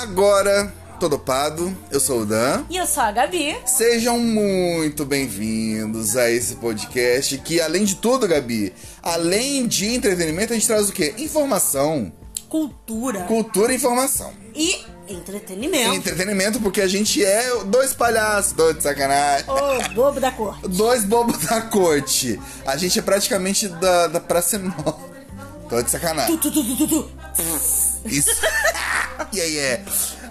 Agora, tô dopado, eu sou o Dan. E eu sou a Gabi. Sejam muito bem-vindos a esse podcast que, além de tudo, Gabi, além de entretenimento, a gente traz o quê? Informação. Cultura. Cultura e informação. E entretenimento. Entretenimento, porque a gente é dois palhaços, dois de sacanagem. Ô, bobo da cor. Dois bobos da corte. A gente é praticamente da, da Praça Nova. Tô de sacanagem. Tu, tu, tu. Isso. e aí é.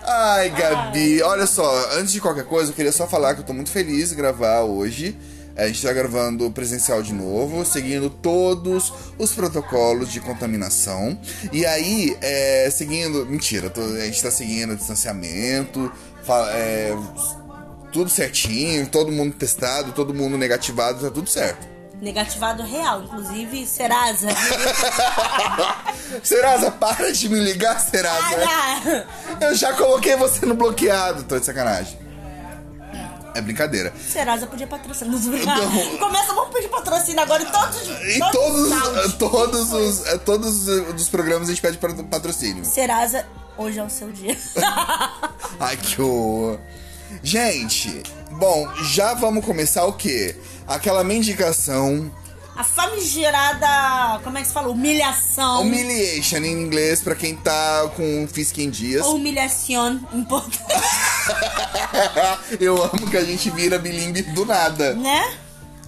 Ai, Gabi, olha só, antes de qualquer coisa, eu queria só falar que eu tô muito feliz de gravar hoje. A gente tá gravando presencial de novo, seguindo todos os protocolos de contaminação. E aí, é, seguindo. Mentira, tô- a gente tá seguindo distanciamento, é, tudo certinho, todo mundo testado, todo mundo negativado, tá tudo certo. Negativado real, inclusive Serasa. Serasa, para de me ligar, Serasa. Para! Eu já coloquei você no bloqueado, tô de sacanagem. É brincadeira. Serasa podia patrocinar. Não. Começa, vamos pedir patrocínio agora em todos, Em todos, todos, todos, os, todos os programas a gente pede patro- patrocínio. Serasa, hoje é o seu dia. Ai, que horror. Gente, bom, já vamos começar o quê? Aquela mendicação, A famigerada, como é que se fala? Humilhação. humiliation em inglês pra quem tá com fisca em dias. Humilhação em português, Eu amo que a gente vira bilingue do nada. né?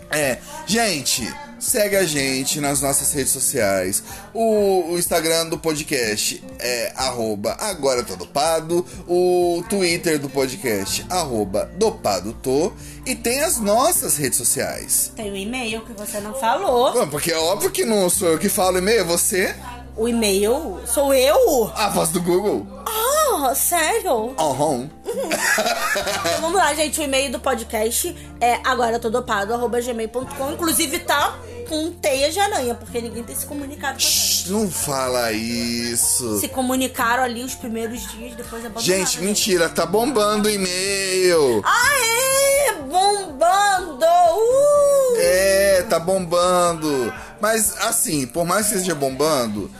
É, gente, segue a gente nas nossas redes sociais. O, o Instagram do podcast é arroba agora tô dopado. O Twitter do podcast, arroba dopado tô. E tem as nossas redes sociais. Tem o e-mail que você não falou. Porque é óbvio que não sou eu que falo e-mail, é você, O e-mail sou eu? a voz do Google. Ah, sério? Aham. Então vamos lá, gente. O e-mail do podcast é agora gmail.com. Inclusive tá com teia de aranha, porque ninguém tem se comunicado com a gente. Shh, Não fala isso. Se comunicaram ali os primeiros dias, depois abandonaram. Gente, mentira, tá bombando o e-mail. Aê! Bombando! Uh! É, tá bombando. Mas assim, por mais que esteja bombando,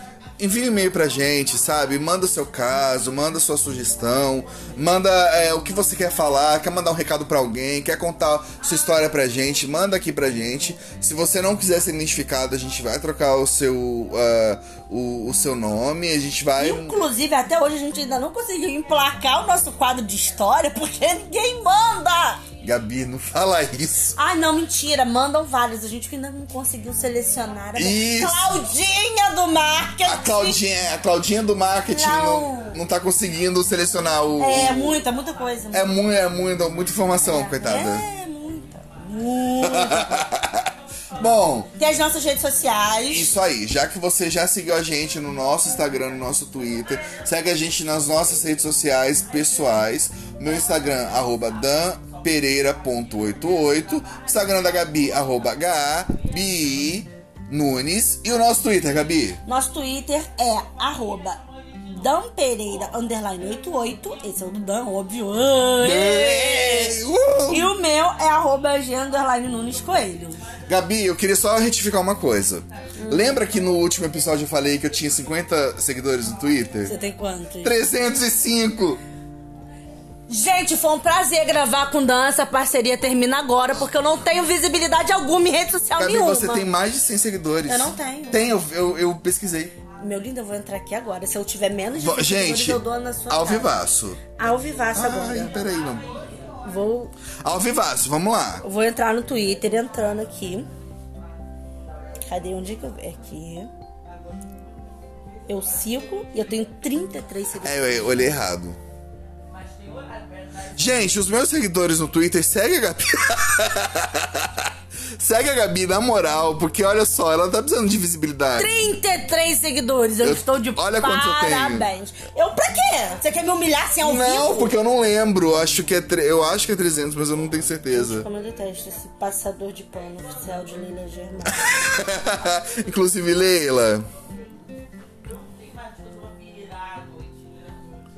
envie um e-mail pra gente, sabe? Manda o seu caso, manda sua sugestão, manda é, o que você quer falar, quer mandar um recado pra alguém, quer contar sua história pra gente, manda aqui pra gente. Se você não quiser ser identificado, a gente vai trocar o seu, ah, o, o seu nome, a gente vai. Inclusive, até hoje a gente ainda não conseguiu emplacar o nosso quadro de história, porque ninguém manda! Gabi, não fala isso. Ai, não, mentira, mandam vários. A gente ainda não conseguiu selecionar. A Isso. Claudinha do marketing! A Claudinha, a Claudinha do marketing não, Não. não tá conseguindo selecionar o. É, muita, muita coisa. É muito, é muito, muita informação, coitada. É, muita. Muita. Bom, Tem as nossas redes sociais. isso aí. Já que você já seguiu a gente no nosso Instagram, no nosso Twitter, segue a gente nas nossas redes sociais pessoais. Meu Instagram, arroba danpereira.88. Instagram da Gabi, arroba Gabi Nunes. E o nosso Twitter, Gabi? Nosso Twitter é arroba danpereira, underline 88. Esse é o do Dan, óbvio. Ei, uh! E o meu é arroba G, underline Nunes Coelho. Gabi, eu queria só retificar uma coisa. Lembra que no último episódio eu falei que eu tinha 50 seguidores no Twitter? Você tem quantos? 305! Gente, foi um prazer gravar com o Dan. Essa parceria termina agora, porque eu não tenho visibilidade alguma em rede social Gabi, nenhuma. você tem mais de 100 seguidores. Eu não tenho. Tem, eu, eu, eu pesquisei. Meu lindo, eu vou entrar aqui agora. Se eu tiver menos de Vo- 100 seguidores, eu dou na sua ao cara. vivaço. Ao vivaço Ai, agora. peraí, não. Vou, Ao vivaço, vamos lá. vou entrar no Twitter, entrando aqui. Cadê? Onde é que eu... Aqui. Eu sigo e eu tenho 33 seguidores. É, eu olhei errado. Gente, os meus seguidores no Twitter, segue a Gabi. segue a Gabi, na moral, porque olha só, ela tá precisando de visibilidade. 33 seguidores, eu, Eu- estou de olha quantos eu tenho. parabéns. Eu pra quê? Você quer me humilhar assim ao Não, vivo? porque eu não lembro. Acho que é tre- eu acho que é 300, mas eu não tenho certeza. Como eu detesto esse passador de pano oficial de Leila Germano. Inclusive, Leila.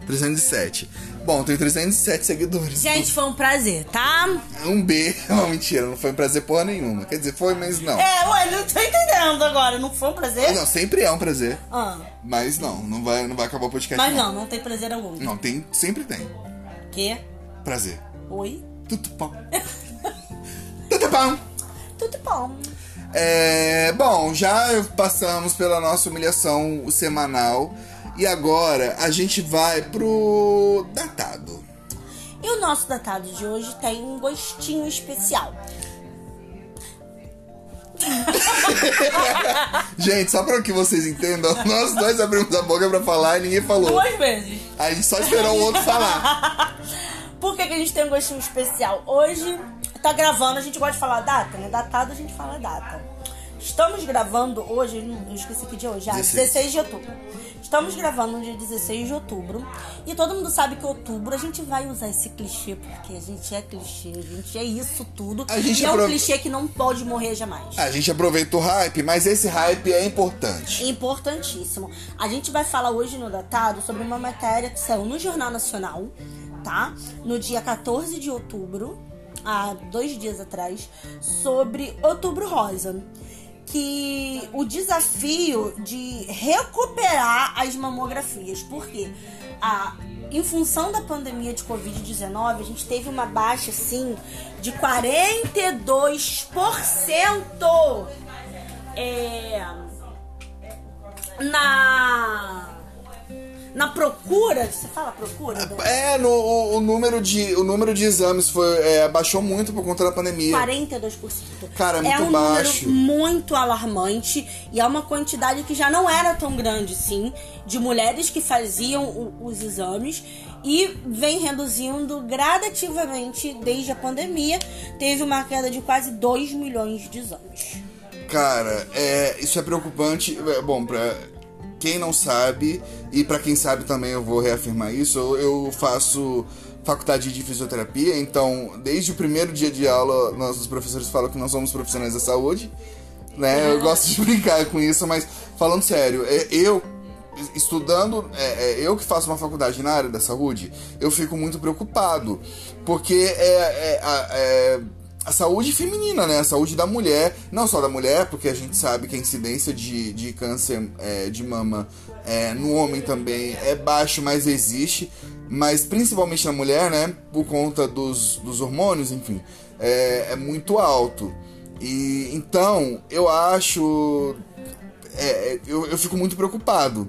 307. Bom, tenho 307 seguidores. Gente, foi um prazer, tá? Um B. Não, mentira, não foi um prazer porra nenhuma. Quer dizer, foi, mas não. É, ué, não tô entendendo agora. Não foi um prazer? Não, sempre é um prazer. Ah, Mas não, não vai, não vai acabar o podcast. mas não, não tem prazer algum. Não, tem, sempre tem. Que? Prazer. Oi? Tudo bom. Tudo bom. Tudo bom. É, bom, já passamos pela nossa humilhação semanal e agora a gente vai pro datado. E o nosso datado de hoje tem um gostinho especial. Gente, só para que vocês entendam, nós dois abrimos a boca pra falar e ninguém falou. Duas vezes. A gente só esperou o outro falar. Por que, que a gente tem um gostinho especial? Hoje tá gravando, a gente gosta de falar data, né? Datado a gente fala data. Estamos gravando hoje, eu esqueci que dia é hoje, ah, 16. 16 de outubro. Estamos gravando no dia 16 de outubro. E todo mundo sabe que outubro a gente vai usar esse clichê, porque a gente é clichê, a gente é isso tudo. A gente e é um clichê que não pode morrer jamais. A gente aproveita o hype, mas esse hype é importante. Importantíssimo. A gente vai falar hoje no Datado sobre uma matéria que saiu no Jornal Nacional, tá? No dia 14 de outubro, há dois dias atrás, sobre Outubro Rosa. Que o desafio de recuperar as mamografias. Por quê? A, em função da pandemia de Covid-19, a gente teve uma baixa, assim, de 42% é, na na procura, você fala procura? Dan? É, no, o, o número de, o número de exames foi, é, baixou muito por conta da pandemia. 42%. Cara, é é muito um baixo. número muito alarmante e é uma quantidade que já não era tão grande, sim, de mulheres que faziam o- os exames e vem reduzindo gradativamente desde a pandemia. Teve uma queda de quase 2 milhões de exames. Cara, é, isso é preocupante. É, Bom, pra quem não sabe, e pra quem sabe também eu vou reafirmar isso, eu, faço faculdade de fisioterapia, então desde o primeiro dia de aula, nós, os professores falam que nós somos profissionais da saúde, né? Eu gosto de brincar com isso, mas falando sério, é, eu estudando, é, é, eu que faço uma faculdade na área da saúde, eu fico muito preocupado, porque é, é, é a saúde feminina, né? A saúde da mulher, não só da mulher, porque a gente sabe que a incidência de, de câncer é, de mama é, no homem também é baixo, mas existe, mas principalmente na mulher, né? Por conta dos, dos hormônios, enfim, é, é muito alto. E então eu acho é, eu, eu fico muito preocupado.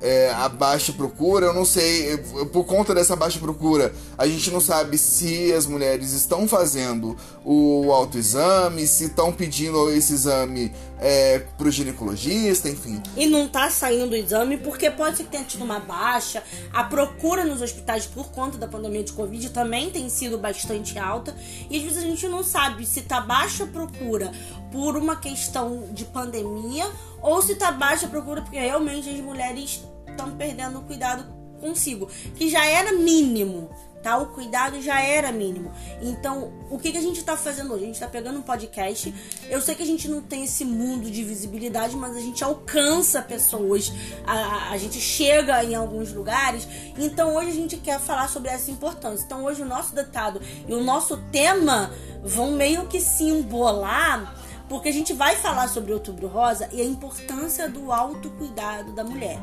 É, a baixa procura, eu não sei, por conta dessa baixa procura, a gente não sabe se as mulheres estão fazendo o autoexame, se estão pedindo esse exame é, pro ginecologista, enfim. E não tá saindo o exame porque pode ser que tenha tido uma baixa. A procura nos hospitais por conta da pandemia de Covid também tem sido bastante alta. E às vezes a gente não sabe se tá baixa procura por uma questão de pandemia ou se tá baixa procura porque realmente as mulheres estão perdendo o cuidado consigo. Que já era mínimo. Tá? O cuidado já era mínimo. Então, o que, que a gente tá fazendo hoje? A gente tá pegando um podcast. Eu sei que a gente não tem esse mundo de visibilidade, mas a gente alcança pessoas. A, a- gente chega em alguns lugares. Então, hoje a gente quer falar sobre essa importância. Então, hoje o nosso datado e o nosso tema vão meio que se embolar. Porque a gente vai falar sobre Outubro Rosa e a importância do autocuidado da mulher.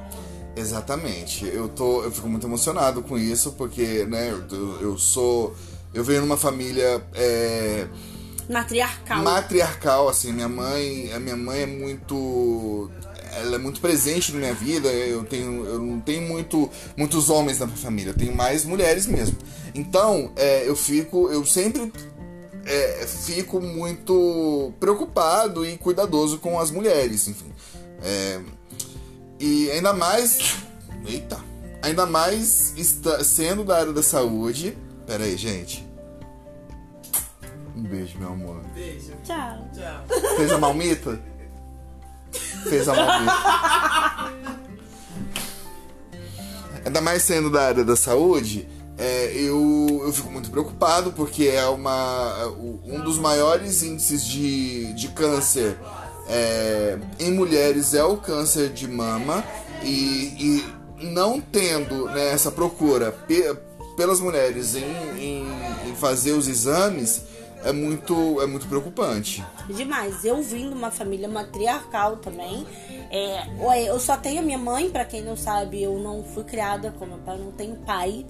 Exatamente. Eu tô, eu fico muito emocionado com isso, porque, né, eu, eu sou. Eu venho numa família é, Matriarcal. matriarcal, assim, minha mãe, a minha mãe é muito ela é muito presente na minha vida, eu tenho eu não tenho muito muitos homens na minha família, eu tenho mais mulheres mesmo. Então, é, eu fico, eu sempre é, fico muito preocupado e cuidadoso com as mulheres, enfim. É, e ainda mais. Eita! Ainda mais está, sendo da área da saúde. Pera aí, gente. Um beijo, meu amor. Tchau. Fez a malmita? Fez a malmita. Ainda mais sendo da área da saúde, é, eu, eu fico muito preocupado porque é uma, o- um dos maiores índices de, de câncer é, em mulheres é o câncer de mama e, e não tendo né, essa procura pe- pelas mulheres em, em, em fazer os exames é muito, é muito preocupante. Demais. Eu vim de uma família matriarcal também. É, eu só tenho minha mãe, para quem não sabe, eu não fui criada com meu pai, não tenho pai.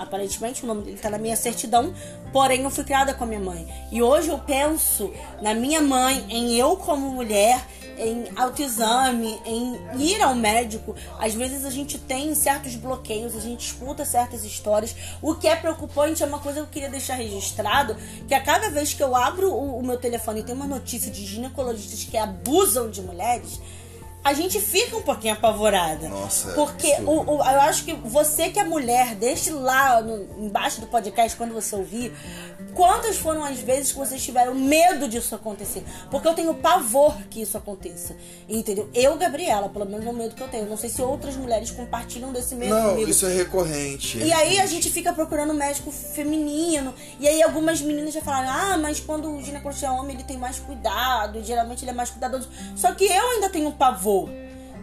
Aparentemente o nome dele tá na minha certidão, porém eu fui criada com a minha mãe. E hoje eu penso na minha mãe, em eu como mulher, em autoexame, em ir ao médico. Às vezes a gente tem certos bloqueios, a gente escuta certas histórias. O que é preocupante é uma coisa que eu queria deixar registrado, que a cada vez que eu abro o, o meu telefone e tem uma notícia de ginecologistas que abusam de mulheres, a gente fica um pouquinho apavorada. Nossa. Porque o, o, eu acho que você que é mulher, deixe lá no, embaixo do podcast quando você ouvir, quantas foram as vezes que vocês tiveram medo disso acontecer? Porque eu tenho pavor que isso aconteça. Entendeu? Eu, Gabriela, pelo menos é o medo que eu tenho. Não sei se outras mulheres compartilham desse medo Não, comigo. isso é recorrente. E aí a gente fica procurando médico feminino. E aí algumas meninas já falaram: ah, mas quando o ginecologista é homem, ele tem mais cuidado. Geralmente ele é mais cuidadoso. Só que eu ainda tenho pavor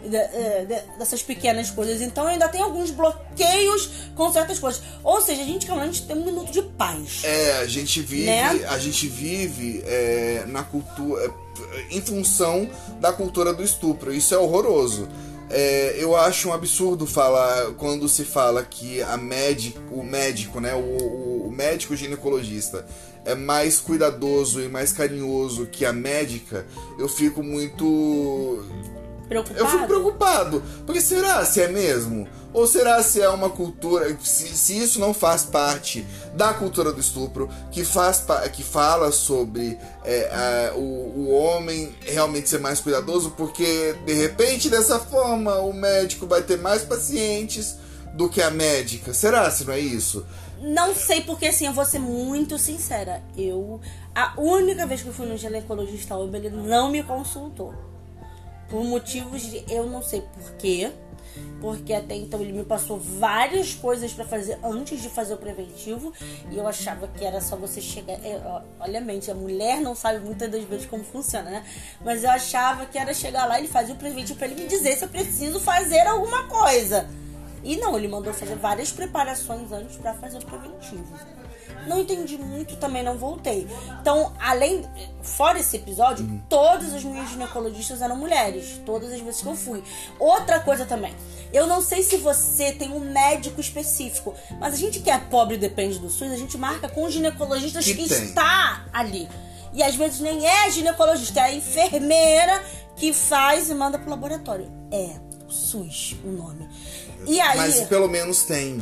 dessas pequenas coisas. Então ainda tem alguns bloqueios com certas coisas. Ou seja, a gente realmente tem um minuto de paz. É, a gente vive, né? a gente vive é, na cultura é, em função da cultura do estupro. Isso é horroroso. É, eu acho um absurdo falar quando se fala que a médico, o médico, né, o, o médico ginecologista é mais cuidadoso e mais carinhoso que a médica. Eu fico muito Preocupado? Eu fico preocupado. Porque será se é mesmo? Ou será se é uma cultura. Se, se isso não faz parte da cultura do estupro, que, faz, que fala sobre é, o, o homem realmente ser mais cuidadoso, porque de repente dessa forma o médico vai ter mais pacientes do que a médica. Será se não é isso? Não sei, porque assim, eu vou ser muito sincera. Eu. A única vez que eu fui no ginecologista, ele não me consultou. Por motivos de eu não sei porquê. Porque até então ele me passou várias coisas para fazer antes de fazer o preventivo. E eu achava que era só você chegar. É, olha mente, a mulher não sabe muitas das vezes como funciona, né? Mas eu achava que era chegar lá, ele fazia o preventivo para ele me dizer se eu preciso fazer alguma coisa. E não, ele mandou fazer várias preparações antes para fazer o preventivo. Não entendi muito, também não voltei. Então, além. Fora esse episódio, uhum. todas as minhas ginecologistas eram mulheres. Todas as vezes que eu fui. Outra coisa também. Eu não sei se você tem um médico específico, mas a gente que é pobre e depende do SUS, a gente marca com ginecologistas que, que está ali. E às vezes nem é ginecologista, é a enfermeira que faz e manda pro laboratório. É SUS o nome. E aí, Mas pelo menos tem.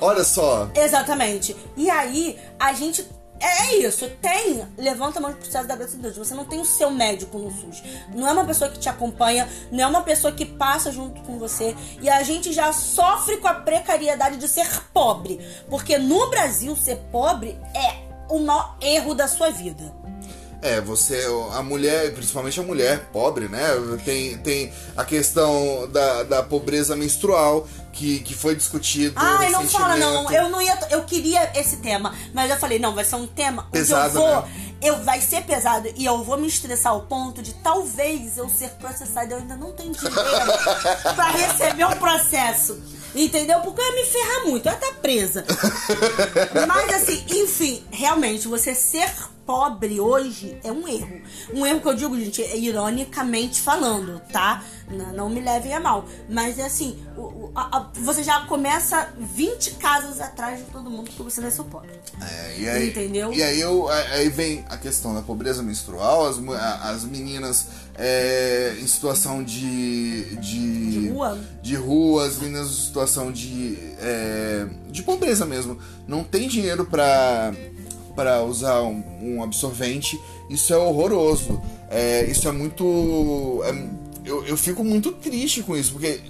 Olha só. Exatamente. E aí, a gente é isso, tem. Levanta a mão pro céu da graça de Deus. Você não tem o seu médico no SUS. Não é uma pessoa que te acompanha, não é uma pessoa que passa junto com você. E a gente já sofre com a precariedade de ser pobre. Porque no Brasil, ser pobre é o maior erro da sua vida. É, você, a mulher, principalmente a mulher pobre, né? Tem, tem a questão da, da pobreza menstrual, que, que foi discutido. Ai, não fala, não. Eu não ia. Eu queria esse tema, mas eu falei, não, vai ser um tema pesado, eu vou. Né? Eu, vai ser pesado e eu vou me estressar ao ponto de talvez eu ser processado. Eu ainda não tenho dinheiro pra receber um processo. Entendeu? Porque eu ia me ferrar muito, eu ia estar presa. Mas assim, enfim, realmente, você ser pobre hoje é um erro. Um erro que eu digo, gente, é ironicamente falando, tá? Não, não me levem a mal. Mas é assim, o, a, a, você já começa 20 casas atrás de todo mundo porque você não é seu pobre. É, e aí, Entendeu? E aí, eu, aí vem a questão da pobreza menstrual, as, as meninas é, em situação de, de. De rua. De rua, as meninas em situação de. É, de pobreza mesmo. Não tem dinheiro pra para usar um, um, absorvente, isso é horroroso. É, isso é muito. É, eu, eu fico muito triste com isso, porque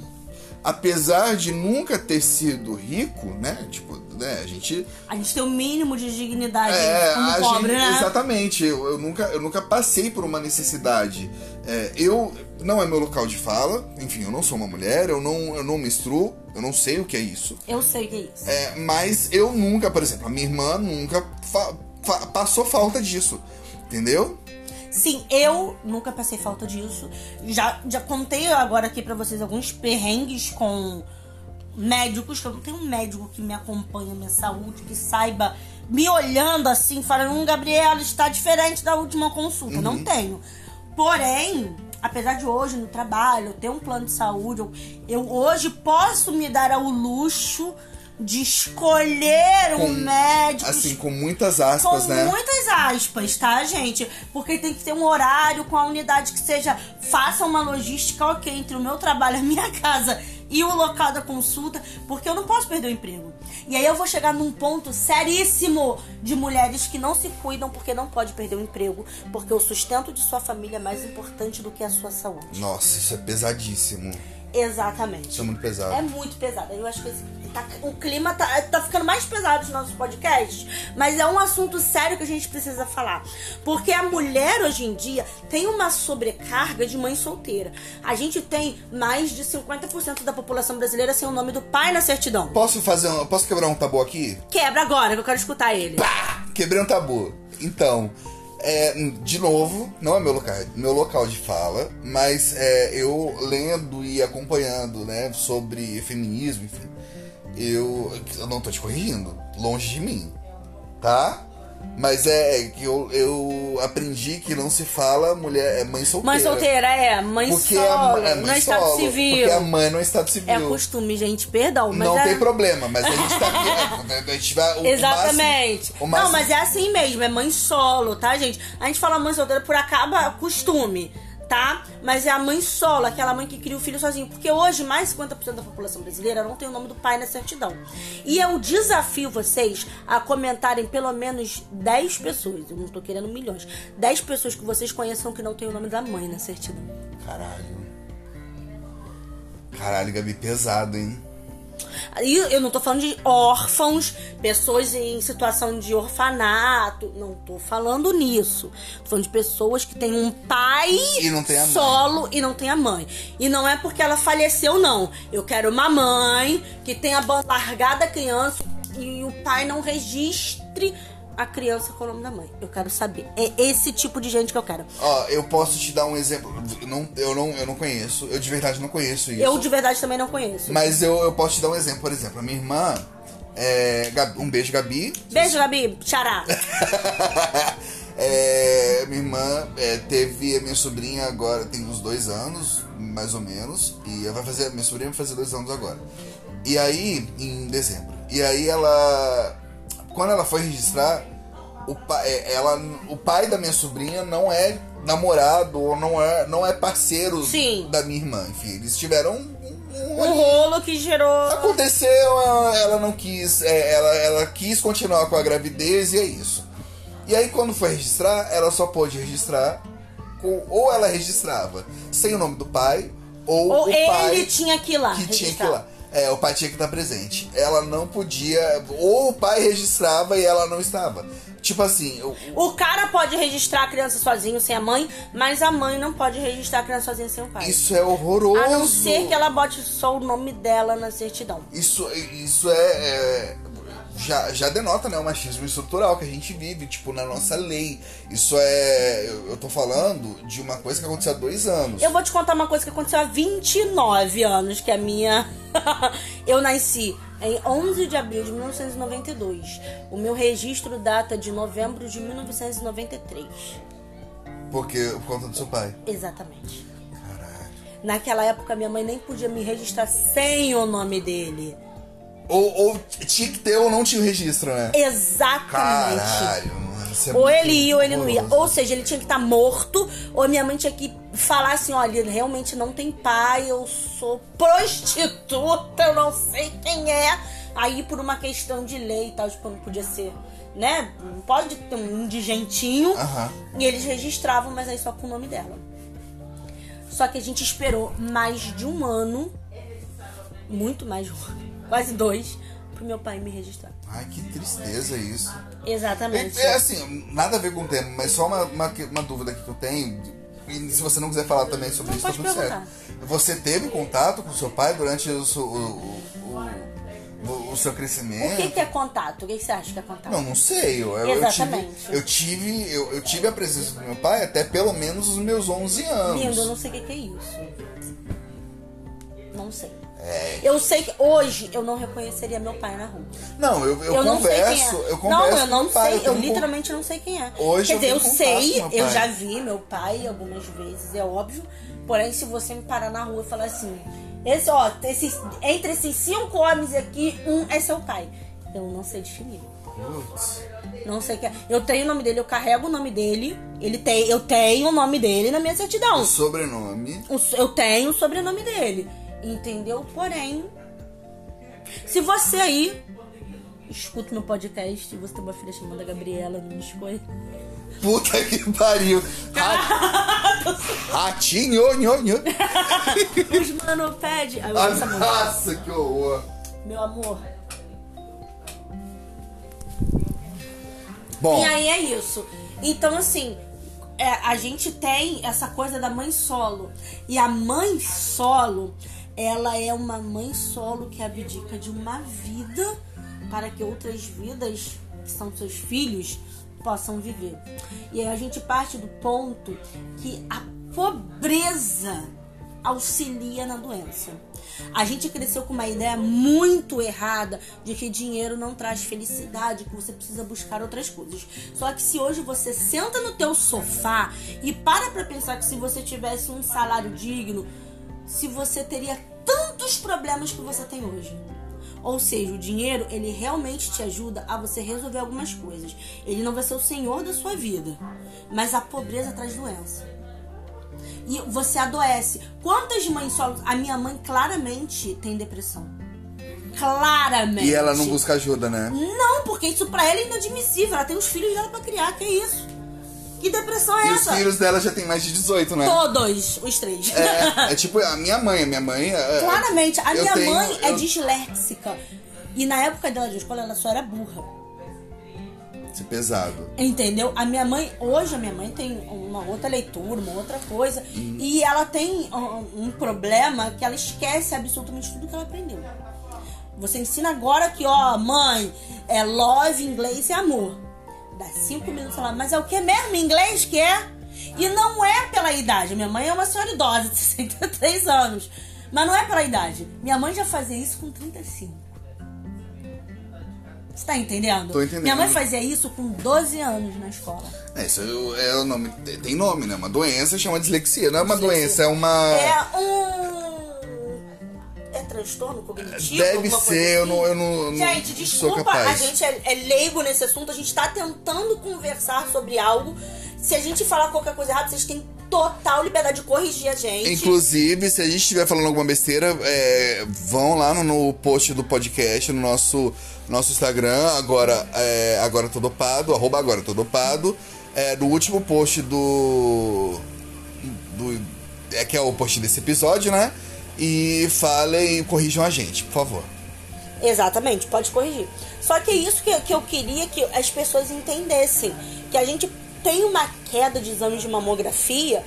apesar de nunca ter sido rico, né? Tipo, né, a gente. A gente tem o mínimo de dignidade é, como pobre, gente, né? Exatamente. Eu, eu, nunca, eu nunca passei por uma necessidade. É, eu. Não é meu local de fala, enfim, eu não sou uma mulher, eu não, eu não menstruo, eu não sei o que é isso. Eu sei o que é isso. É, mas eu nunca, por exemplo, a minha irmã nunca fa fa passou falta disso, entendeu? Sim, eu nunca passei falta disso. Já, já contei agora aqui para vocês alguns perrengues com médicos, que eu não tenho um médico que me acompanha minha saúde, que saiba me olhando assim, falando, hum, Gabriela, está diferente da última consulta. Não tenho. Porém, apesar de hoje no trabalho eu ter um plano de saúde, eu, eu hoje posso me dar ao luxo de escolher um Com- médico. Assim, com muitas aspas, com né? muitas aspas, tá, gente? Porque tem que ter um horário com a unidade que seja. Faça uma logística, ok, entre o meu trabalho, a minha casa e o local da consulta, porque eu não posso perder o emprego. E aí eu vou chegar num ponto seríssimo de mulheres que não se cuidam porque não pode perder o emprego, porque o sustento de sua família é mais importante do que a sua saúde. Nossa, isso é pesadíssimo. Exatamente. Isso é muito pesado. É muito pesado. Eu acho que esse- tá- o clima tá, tá ficando mais pesado nos nossos podcasts, mas é um assunto sério que a gente precisa falar. Porque a mulher hoje em dia tem uma sobrecarga de mãe solteira. A gente tem mais de 50% da população brasileira sem o nome do pai na certidão. Posso fazer um, posso quebrar um tabu aqui? Quebra agora, que eu quero escutar ele. Pá! Quebrei um tabu. Então, é, de novo, não é meu local, meu local de fala, mas é, eu lendo e acompanhando, né, sobre feminismo, enfim, eu, eu não tô te corrigindo, longe de mim, tá? Mas é que eu, eu aprendi que não se fala mulher, é mãe solteira. Mãe solteira, é. Mãe Porque solo, a, é mãe não é estado solo, civil. Porque a mãe não é estado civil. É costume, gente, perdão. Mas não é... tem problema, mas a gente tá aqui. A gente vai, o Exatamente. máximo- o máximo- Não, mas é assim mesmo, é mãe solo, tá, gente? A gente fala mãe solteira por acaba costume, tá? Mas é a mãe solo, aquela mãe que cria o filho sozinho. Porque hoje, mais de 50% da população brasileira não tem o nome do pai na certidão. E eu desafio vocês a comentarem pelo menos 10 pessoas, eu não tô querendo milhões, 10 pessoas que vocês conheçam que não tem o nome da mãe na certidão. Caralho. Caralho, Gabi, pesado, hein? E eu não tô falando de órfãos, pessoas em situação de orfanato. Não tô falando nisso. Tô falando de pessoas que têm um pai E solo e não tem a mãe. E não é porque ela faleceu, não. Eu quero uma mãe que tenha largado a criança e o pai não registre a criança com o nome da mãe. Eu quero saber. É esse tipo de gente que eu quero. Ó, eu posso te dar um exemplo. Eu não, eu não, eu não conheço. Eu de verdade não conheço isso. Eu de verdade também não conheço. Mas eu, eu posso te dar um exemplo. Por exemplo, a minha irmã. É, Gabi- um beijo, Gabi. Beijo, Gabi. Xará. É, minha irmã é, teve a minha sobrinha agora, tem uns dois anos, mais ou menos. E ela vai fazer. Minha sobrinha vai fazer dois anos agora. E aí, em dezembro. E aí ela. Quando ela foi registrar, o pai, é, ela, o pai da minha sobrinha não é namorado ou não é, não é parceiro Sim. da minha irmã. Enfim, eles tiveram um, um, Um rolo que gerou. Aconteceu, ela, ela não quis, é, ela, ela quis continuar com a gravidez e é isso. E aí quando foi registrar, ela só pôde registrar com, ou ela registrava sem o nome do pai, ou, Ou o ele pai tinha que ir lá. que tinha que registrar. ir lá. É, o pai tinha que estar presente. Ela não podia, ou o pai registrava e ela não estava. Tipo assim, o- O cara pode registrar a criança sozinho sem a mãe, mas a mãe não pode registrar a criança sozinha sem o pai. isso é horroroso. A não ser que ela bote só o nome dela na certidão. Isso, isso é, é- já, já denota, né, o machismo estrutural que a gente vive, tipo, na nossa lei. Isso é. Eu, eu tô falando de uma coisa que aconteceu há dois anos. Eu vou te contar uma coisa que aconteceu há 29 anos, que é a minha. eu nasci em 11 de abril de 1992. O meu registro data de novembro de 1993. Porque por conta do seu pai. Exatamente. Caralho. Naquela época, minha mãe nem podia me registrar sem o nome dele. Ou, ou tinha que ter ou não tinha o registro, né? Exatamente. Caralho, mano. É Ou ele ia ou ele não ia. Ou seja, ele tinha que estar morto, ou minha mãe tinha que falar assim: olha, ele realmente não tem pai, eu sou prostituta, eu não sei quem é. Aí, por uma questão de lei e tal, tipo, não podia ser, né? Não pode ter um indigentinho. Aham. E eles registravam, mas aí só com o nome dela. Só que a gente esperou mais de um ano, muito mais de um ano, quase dois, pro meu pai me registrar. Ai, que tristeza isso. Exatamente. É, é assim, nada a ver com o tema, mas só uma, uma, uma dúvida aqui que eu tenho. E se você não quiser falar também sobre Não, isso, tá tudo certo. Você teve contato com seu pai durante o, seu- o, o, o- seu crescimento? O que, que é contato? O que, que você acha que é contato? Não, não sei. Eu, eu, eu tive, Exatamente. eu, tive, eu, eu tive a presença do meu pai até pelo menos os meus 11 anos. Lindo, eu não sei o que, que é isso. Não não sei. Eu sei que hoje eu não reconheceria meu pai na rua. Não, eu, eu, Eu não sei converso, quem é. eu converso não, eu não meu pai, sei. Eu tenho um literalmente não sei quem é. Hoje Quer eu dizer, eu sei, eu já vi meu pai algumas vezes, é óbvio. Porém, se você me parar na rua e falar assim, esse, ó, esses, entre esses cinco homens aqui, um é seu pai. Eu não sei definir. Putz. Não sei quem é. Eu tenho o nome dele, eu carrego o nome dele. Ele tem, eu tenho o nome dele na minha certidão. O sobrenome. O Eu tenho o sobrenome dele. Entendeu? Porém, se você aí escuta meu podcast e você tem uma filha chamada Gabriela, não me escolhe. Puta que pariu. Ra- Ratinho, nho, nho. Os mano pede. Ai, música. Nossa, que horror. Meu amor. Bom, E aí é isso. Então, assim, é, a gente tem essa coisa da mãe solo. E a mãe solo, ela é uma mãe solo que abdica de uma vida para que outras vidas, que são seus filhos, possam viver. E aí a gente parte do ponto que a pobreza auxilia na doença. A gente cresceu com uma ideia muito errada de que dinheiro não traz felicidade, que você precisa buscar outras coisas. Só que se hoje você senta no teu sofá e para pra pensar que se você tivesse um salário digno, se você teria tantos problemas que você tem hoje. Ou seja, o dinheiro, ele realmente te ajuda a você resolver algumas coisas. Ele não vai ser o senhor da sua vida, mas a pobreza traz doença e você adoece. Quantas mães solos? A minha mãe claramente tem depressão. Claramente. e ela não busca ajuda, né? Não, porque isso pra ela é inadmissível. Ela tem os filhos dela pra criar. Que isso? Que depressão é E os essa? filhos dela já tem mais de 18, né? Todos, os três. É, é tipo a minha mãe, a minha mãe. é- Claramente. A minha tenho- mãe é eu- disléxica. E na época dela de escola, ela só era burra. Isso é pesado. Entendeu? A minha mãe, hoje a minha mãe tem uma outra leitura, uma outra coisa. E ela tem um, um problema que ela esquece absolutamente tudo que ela aprendeu. Você ensina agora que, ó, mãe, é love inglês é amor. Dá cinco minutos ela, mas é o que mesmo em inglês que é? E não é pela idade. Minha mãe é uma senhora idosa, de 63 anos. Mas não é pela idade. Minha mãe já fazia isso com 35. Você tá entendendo? Tô entendendo. Minha mãe fazia isso com 12 anos na escola. É, isso é o nome. Tem nome, né? Uma doença chama dislexia. Não é uma Dislexia. doença, é uma. É um. É transtorno cognitivo? Deve ser, eu assim? não, eu não, não Gente, sou desculpa, a gente é, é leigo nesse assunto, a gente tá tentando conversar sobre algo. Se a gente falar qualquer coisa errada, vocês têm total liberdade de corrigir a gente. Inclusive, se a gente estiver falando alguma besteira, é, vão lá no, no post do podcast, no nosso, nosso Instagram, agora, é, agora tô dopado, arroba agora tô dopado. É, do último post do. do é, que é o post desse episódio, né? E falem, corrijam a gente, por favor. Exatamente, pode corrigir. Só que é isso que, que eu queria que as pessoas entendessem. Que a gente tem uma queda de exames de mamografia.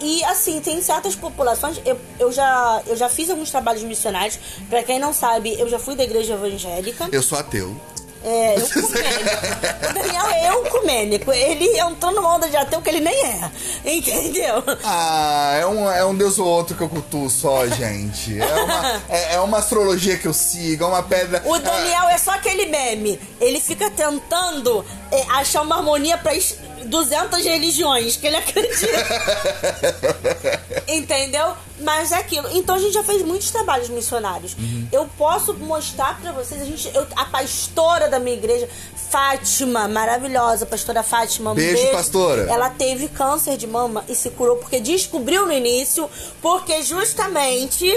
E assim, tem certas populações. Eu, eu, já, eu já fiz alguns trabalhos missionários. Pra quem não sabe, eu já fui da igreja evangélica. Eu sou ateu. É, eucumênico. o Daniel é eucumênico. Ele entrou numa onda de ateu que ele nem é. Entendeu? Ah, é um, é um deus ou outro que eu cultuo só, gente. É uma, é, é uma astrologia que eu sigo, é uma pedra. O Daniel é só aquele meme. Ele fica tentando é, achar uma harmonia para 200 religiões que ele acredita. Entendeu? Mas é aquilo. Então a gente já fez muitos trabalhos missionários. Uhum. Eu posso mostrar pra vocês. A, gente, eu- a pastora da minha igreja, Fátima, maravilhosa, pastora Fátima. um Beijo, pastora. Ela teve câncer de mama e se curou porque descobriu no início, porque justamente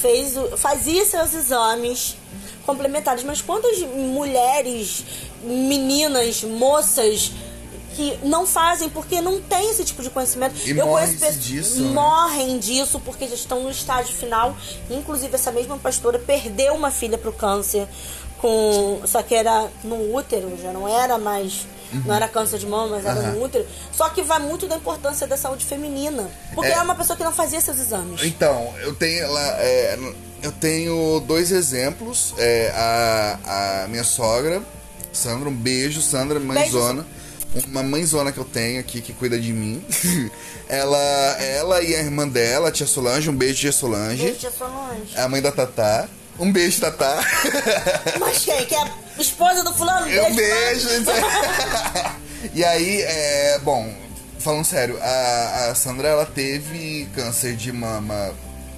fez, fazia seus exames complementares. Mas quantas mulheres, meninas, moças que não fazem porque não tem esse tipo de conhecimento? E Eu conheço pessoas disso, né? morrem disso porque já estão no estágio final. Inclusive essa mesma pastora perdeu uma filha pro câncer com só que era no útero, já não era mais não era câncer de mama, mas era Uhum. No útero. Só que vai muito da importância da saúde feminina. Porque É. é, uma pessoa que não fazia seus exames. Então, eu tenho lá. é, eu tenho dois exemplos. É, a, a minha sogra, Sandra, um beijo, Sandra, mãezona. Uma mãezona que eu tenho aqui que cuida de mim. ela, ela e a irmã dela, a tia Solange, um beijo, tia Solange. Beijo, tia Solange. É a mãe da Tatá. Um beijo, Tatá. Mas quem? Que é a esposa do fulano? Um beijo. e aí, é, bom, falando sério, a, a Sandra ela teve câncer de mama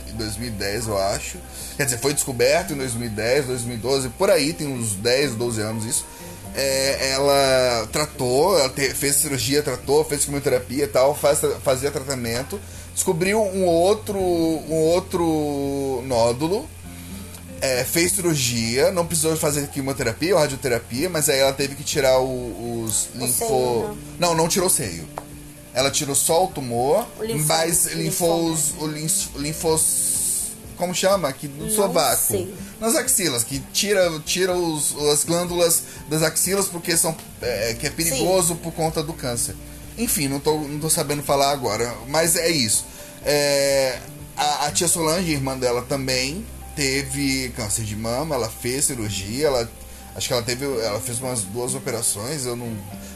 em 2010, eu acho. Quer dizer, foi descoberto em 2010, 2012, por aí, tem uns 10, 12 anos isso é, ela tratou, ela te, fez cirurgia, tratou, fez quimioterapia e tal, faz, fazia tratamento, descobriu um outro, um outro nódulo, é, fez cirurgia, não precisou fazer quimioterapia ou radioterapia, mas aí ela teve que tirar o, os linfo... Seio, né? não, não tirou o seio. Ela tirou só o tumor, o linfo, mas linfou os, o linfos como chama? Aqui no sovaco. Nas axilas, que tira, tira os, as glândulas das axilas porque são, é, que é perigoso Sim. por conta do câncer. Enfim, não tô, não tô sabendo falar agora, mas é isso. É, a, a, tia Solange, irmã dela, também teve câncer de mama, ela fez cirurgia, ela acho que ela teve, ela fez umas duas operações, eu não.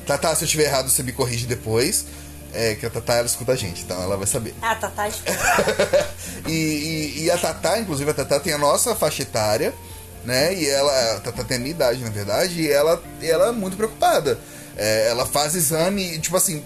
Tá, tá, se eu estiver errado, você me corrige depois. É, que a Tatá ela escuta a gente, então ela vai saber. Ah, a Tatá escuta. e, e, e, a Tatá, inclusive, a Tatá tem a nossa faixa etária, né? E ela, a Tatá tem a minha idade, na verdade, e ela, ela é muito preocupada. É, ela faz exame, tipo assim,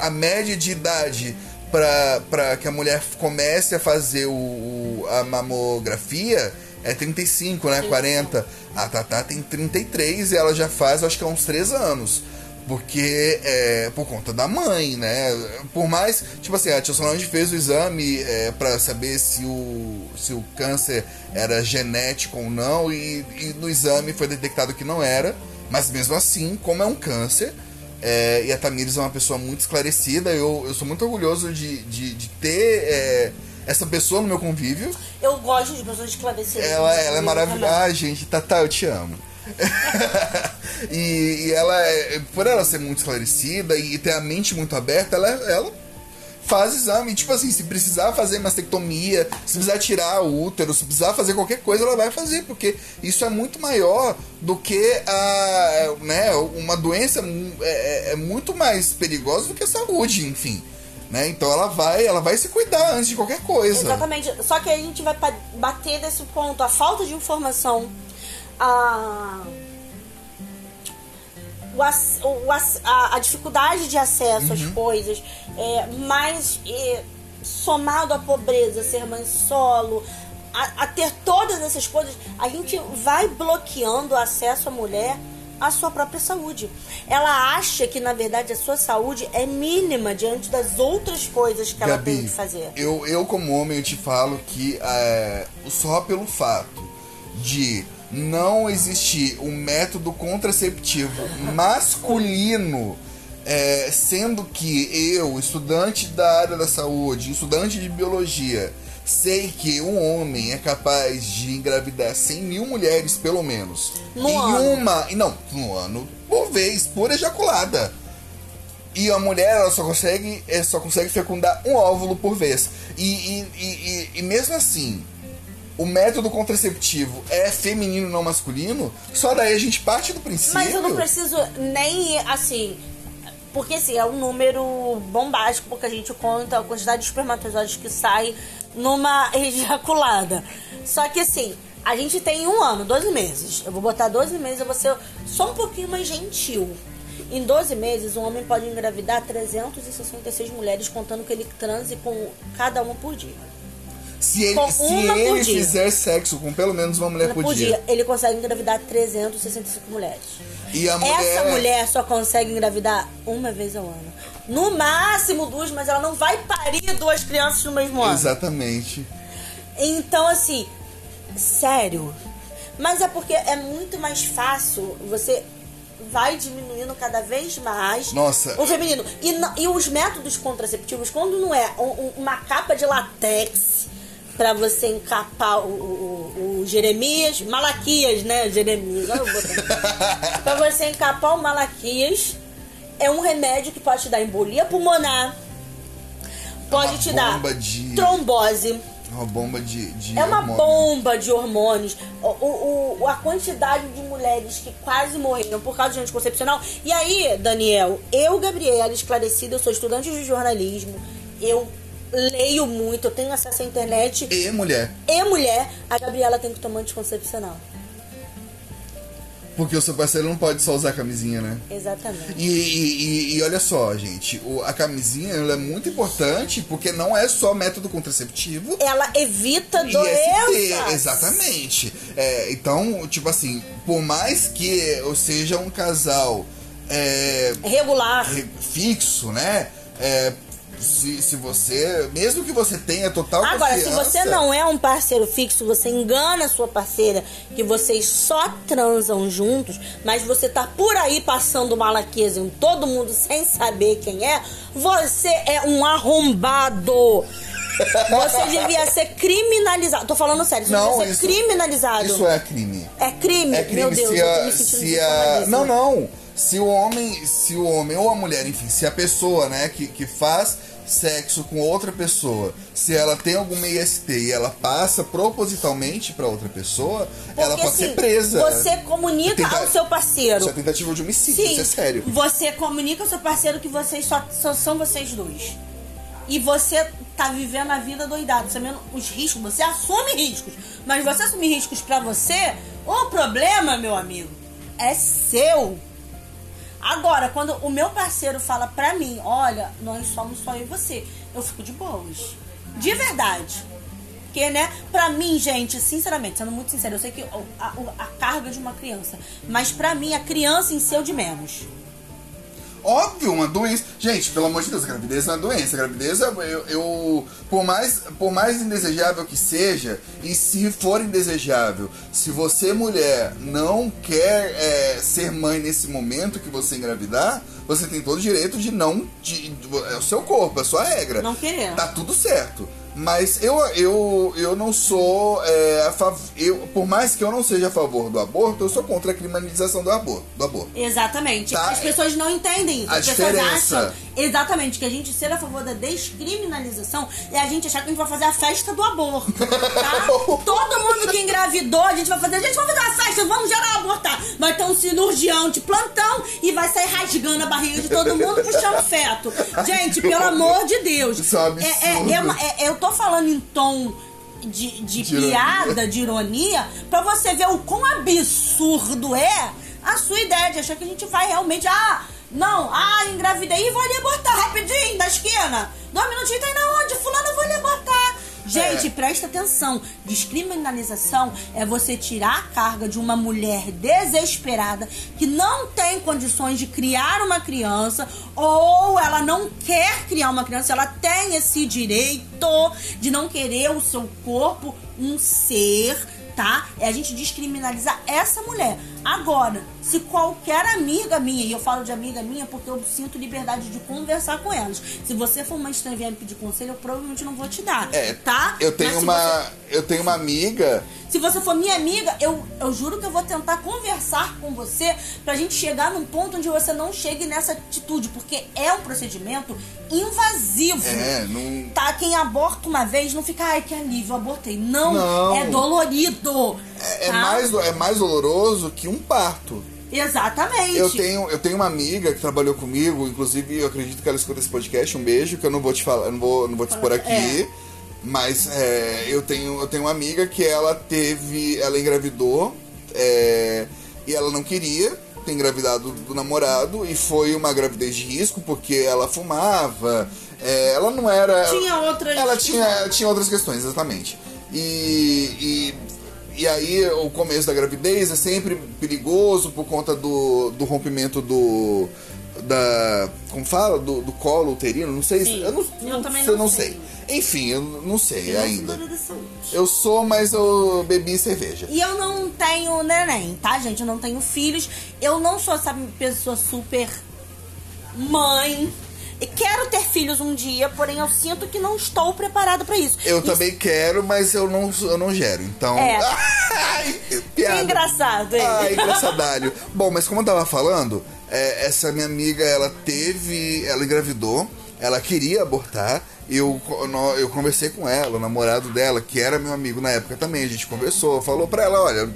a média de idade para que a mulher comece a fazer o, o, a mamografia é 35, né? 40. A Tatá tem 33 e ela já faz, acho que há uns 3 anos. Porque é por conta da mãe, né? Por mais, tipo assim, a tia Solange fez o exame é, para saber se o, se o câncer era genético ou não, e, e no exame foi detectado que não era, mas mesmo assim, como é um câncer, é, e a Tamires é uma pessoa muito esclarecida, eu, eu sou muito orgulhoso de, de, de ter é, essa pessoa no meu convívio. Eu gosto de pessoas esclarecidas. Ela, ela é maravilhosa. Ah, gente, Tata, eu te amo. e, e, ela, é, por ela ser muito esclarecida e ter a mente muito aberta, ela, ela faz exame. Tipo assim, se precisar fazer mastectomia, se precisar tirar o útero, se precisar fazer qualquer coisa, ela vai fazer, porque isso é muito maior do que a, né, uma doença é, é, é muito mais perigosa do que a saúde, enfim. Né? Então ela vai, ela vai se cuidar antes de qualquer coisa. Exatamente. Só que a gente vai bater nesse ponto, a falta de informação a, o, a, a dificuldade de acesso uhum. às coisas, é, mas é, somado à pobreza, ser mãe solo, a, a, ter todas essas coisas, a gente vai bloqueando o acesso à mulher à sua própria saúde. Ela acha que, na verdade, a sua saúde é mínima diante das outras coisas que Gabi, ela tem que fazer. Eu, eu, como homem, eu te falo que é, só pelo fato de não existir um método contraceptivo masculino, é, sendo que eu, estudante da área da saúde, estudante de biologia, sei que um homem é capaz de engravidar 100 mil mulheres, pelo menos. No em ano. uma. Não, no ano, por vez, por ejaculada. E a mulher ela só consegue, só consegue fecundar um óvulo por vez. E, e, e, e mesmo assim, o método contraceptivo é feminino não masculino, só daí a gente parte do princípio. Mas eu não preciso nem assim. Porque assim, é um número bombástico, porque a gente conta a quantidade de espermatozoides que sai numa ejaculada. Só que assim, a gente tem um ano, 12 meses. Eu vou botar 12 meses, eu vou ser só um pouquinho mais gentil. Em 12 meses, um homem pode engravidar 366 mulheres, contando que ele transe com cada uma por dia. Se ele, se ele fizer sexo com pelo menos uma mulher por, por dia. dia. Ele consegue engravidar 365 mulheres. E a mulher... Essa mulher só consegue engravidar uma vez ao ano. No máximo duas, mas ela não vai parir duas crianças no mesmo ano. Exatamente. Então, assim, sério. Mas é porque é muito mais fácil você vai diminuindo cada vez mais Nossa. o feminino. E, e os métodos contraceptivos, quando não é um, uma capa de latex para você encapar o, o, o, Jeremias, Malaquias, né? Jeremias, para você encapar o Malaquias, é um remédio que pode te dar embolia pulmonar, pode te dar de... trombose, Uma bomba de, de É uma hormônio. bomba de hormônios. O- o- a quantidade de mulheres que quase morreram por causa de anticoncepcional. E aí, Daniel, eu, Gabriela, esclarecida, eu sou estudante de jornalismo, eu leio muito, eu tenho acesso à internet. E mulher. E mulher, a Gabriela tem que tomar anticoncepcional. Porque o seu parceiro não pode só usar camisinha, né? Exatamente. E, e- e- olha só, gente, o- a camisinha é muito importante porque não é só método contraceptivo. Ela evita doenças. exatamente. É, então, tipo assim, por mais que eu seja um casal é, Regular. re- fixo, né? É, se, se você, mesmo que você tenha total Agora, se confiança, você não é um parceiro fixo, você engana a sua parceira que vocês só transam juntos, mas você tá por aí passando malaqueza em todo mundo sem saber quem é, você é um arrombado. Você devia ser criminalizado. Tô falando sério, você Não, devia ser isso- criminalizado. isso é crime. É crime? É crime Meu Deus, se eu tô a, me sentindo se a não não se o homem se o homem ou a mulher enfim se a pessoa né que, que faz sexo com outra pessoa se ela tem alguma IST e ela passa propositalmente pra outra pessoa ela Porque, pode ser assim, presa Você comunica Tenta- ao seu parceiro. isso é tentativa de homicídio Sim, isso é sério Você comunica ao seu parceiro que vocês só, só são vocês dois. E você tá vivendo a vida doidado, sabendo os riscos. Você assume riscos. Mas você assumir riscos pra você, o problema, meu amigo, é seu. Agora, quando o meu parceiro fala pra mim, olha, nós somos só eu e você, eu fico de boas. De verdade. Porque, né, pra mim, gente, sinceramente, sendo muito sincero, eu sei que a, o- a carga de uma criança, mas pra mim, a criança em si é de menos. Óbvio, uma doença. Gente, pelo amor de Deus, a gravidez não é doença. A gravidez, é- eu, eu- por, mais, por mais indesejável que seja, e se for indesejável, se você, mulher, não quer é, ser mãe nesse momento que você engravidar, você tem todo o direito de não. De, de- é o seu corpo, é a sua regra. Não querer. Tá tudo certo. Mas eu, eu, eu não sou é, a favor. Por mais que eu não seja a favor do aborto, eu sou contra a criminalização do aborto. Do aborto. Exatamente. Tá. As pessoas não entendem. A As pessoas diferença. acham exatamente que a gente ser a favor da descriminalização é a gente achar que a gente vai fazer a festa do aborto. Tá? Todo mundo que engravidou, a gente vai fazer, a gente vai fazer uma festa, vamos gerar abortar. Vai ter um cirurgião de plantão e vai sair rasgando a barriga de todo mundo puxando feto. Gente, pelo amor de Deus. Isso é um é, é uma- é- eu tô falando em tom de, de De ironia. piada, de ironia, pra você ver o quão absurdo é a sua ideia de achar que a gente vai realmente. Ah, não, ah, engravidei e vou ali abortar rapidinho, da esquina. Dois minutinhos, tá indo aonde? Fulano, eu vou ali abortar. Gente, É. presta atenção. Descriminalização é você tirar a carga de uma mulher desesperada que não tem condições de criar uma criança ou ela não quer criar uma criança, ela tem esse direito de não querer o seu corpo, um ser, tá? É a gente descriminalizar essa mulher. Agora, se qualquer amiga minha, e eu falo de amiga minha porque eu sinto liberdade de conversar com elas. Se você for uma estranha e vier me pedir conselho, eu provavelmente não vou te dar. É, tá? Eu tenho Mas uma. você- Eu tenho uma amiga. se você for minha amiga, eu, eu juro que eu vou tentar conversar com você pra gente chegar num ponto onde você não chegue nessa atitude, porque é um procedimento invasivo. É, não. Tá, quem aborta uma vez não fica, ai que alívio, eu abortei. Não, Não. é dolorido. É, é tá? mais, é mais doloroso que um parto. Exatamente. Eu tenho, eu tenho uma amiga que trabalhou comigo, inclusive eu acredito que ela escuta esse podcast. Um beijo, que eu não vou te falar, não vou, não vou te expor aqui. É. Mas é, eu, tenho, eu tenho uma amiga que ela teve. Ela engravidou é, e ela não queria ter engravidado do namorado e foi uma gravidez de risco porque ela fumava. é, ela não era. Tinha outras Ela tinha, tinha outras questões, exatamente. E, e, e aí o começo da gravidez é sempre perigoso por conta do, do rompimento do. Da. Como fala? Do, do colo uterino, não sei. Sim. Eu, não, Eu não, também sei, não não sei. sei. Enfim, eu não sei Eu ainda. Eu sou, mas eu bebi cerveja. E eu não tenho neném, tá, gente? Eu não tenho filhos. Eu não sou essa pessoa super mãe. Quero ter filhos um dia, porém eu sinto que não estou preparada pra isso. Eu Isso também quero, mas eu não, eu não gero. Então. É. Ai, piada. engraçado, hein? Ah, engraçadalho. Bom, mas como eu tava falando, é, essa minha amiga, ela teve. Ela engravidou, ela queria abortar. eu, eu conversei com ela, o namorado dela, que era meu amigo na época também, a gente conversou, falou pra ela, olha,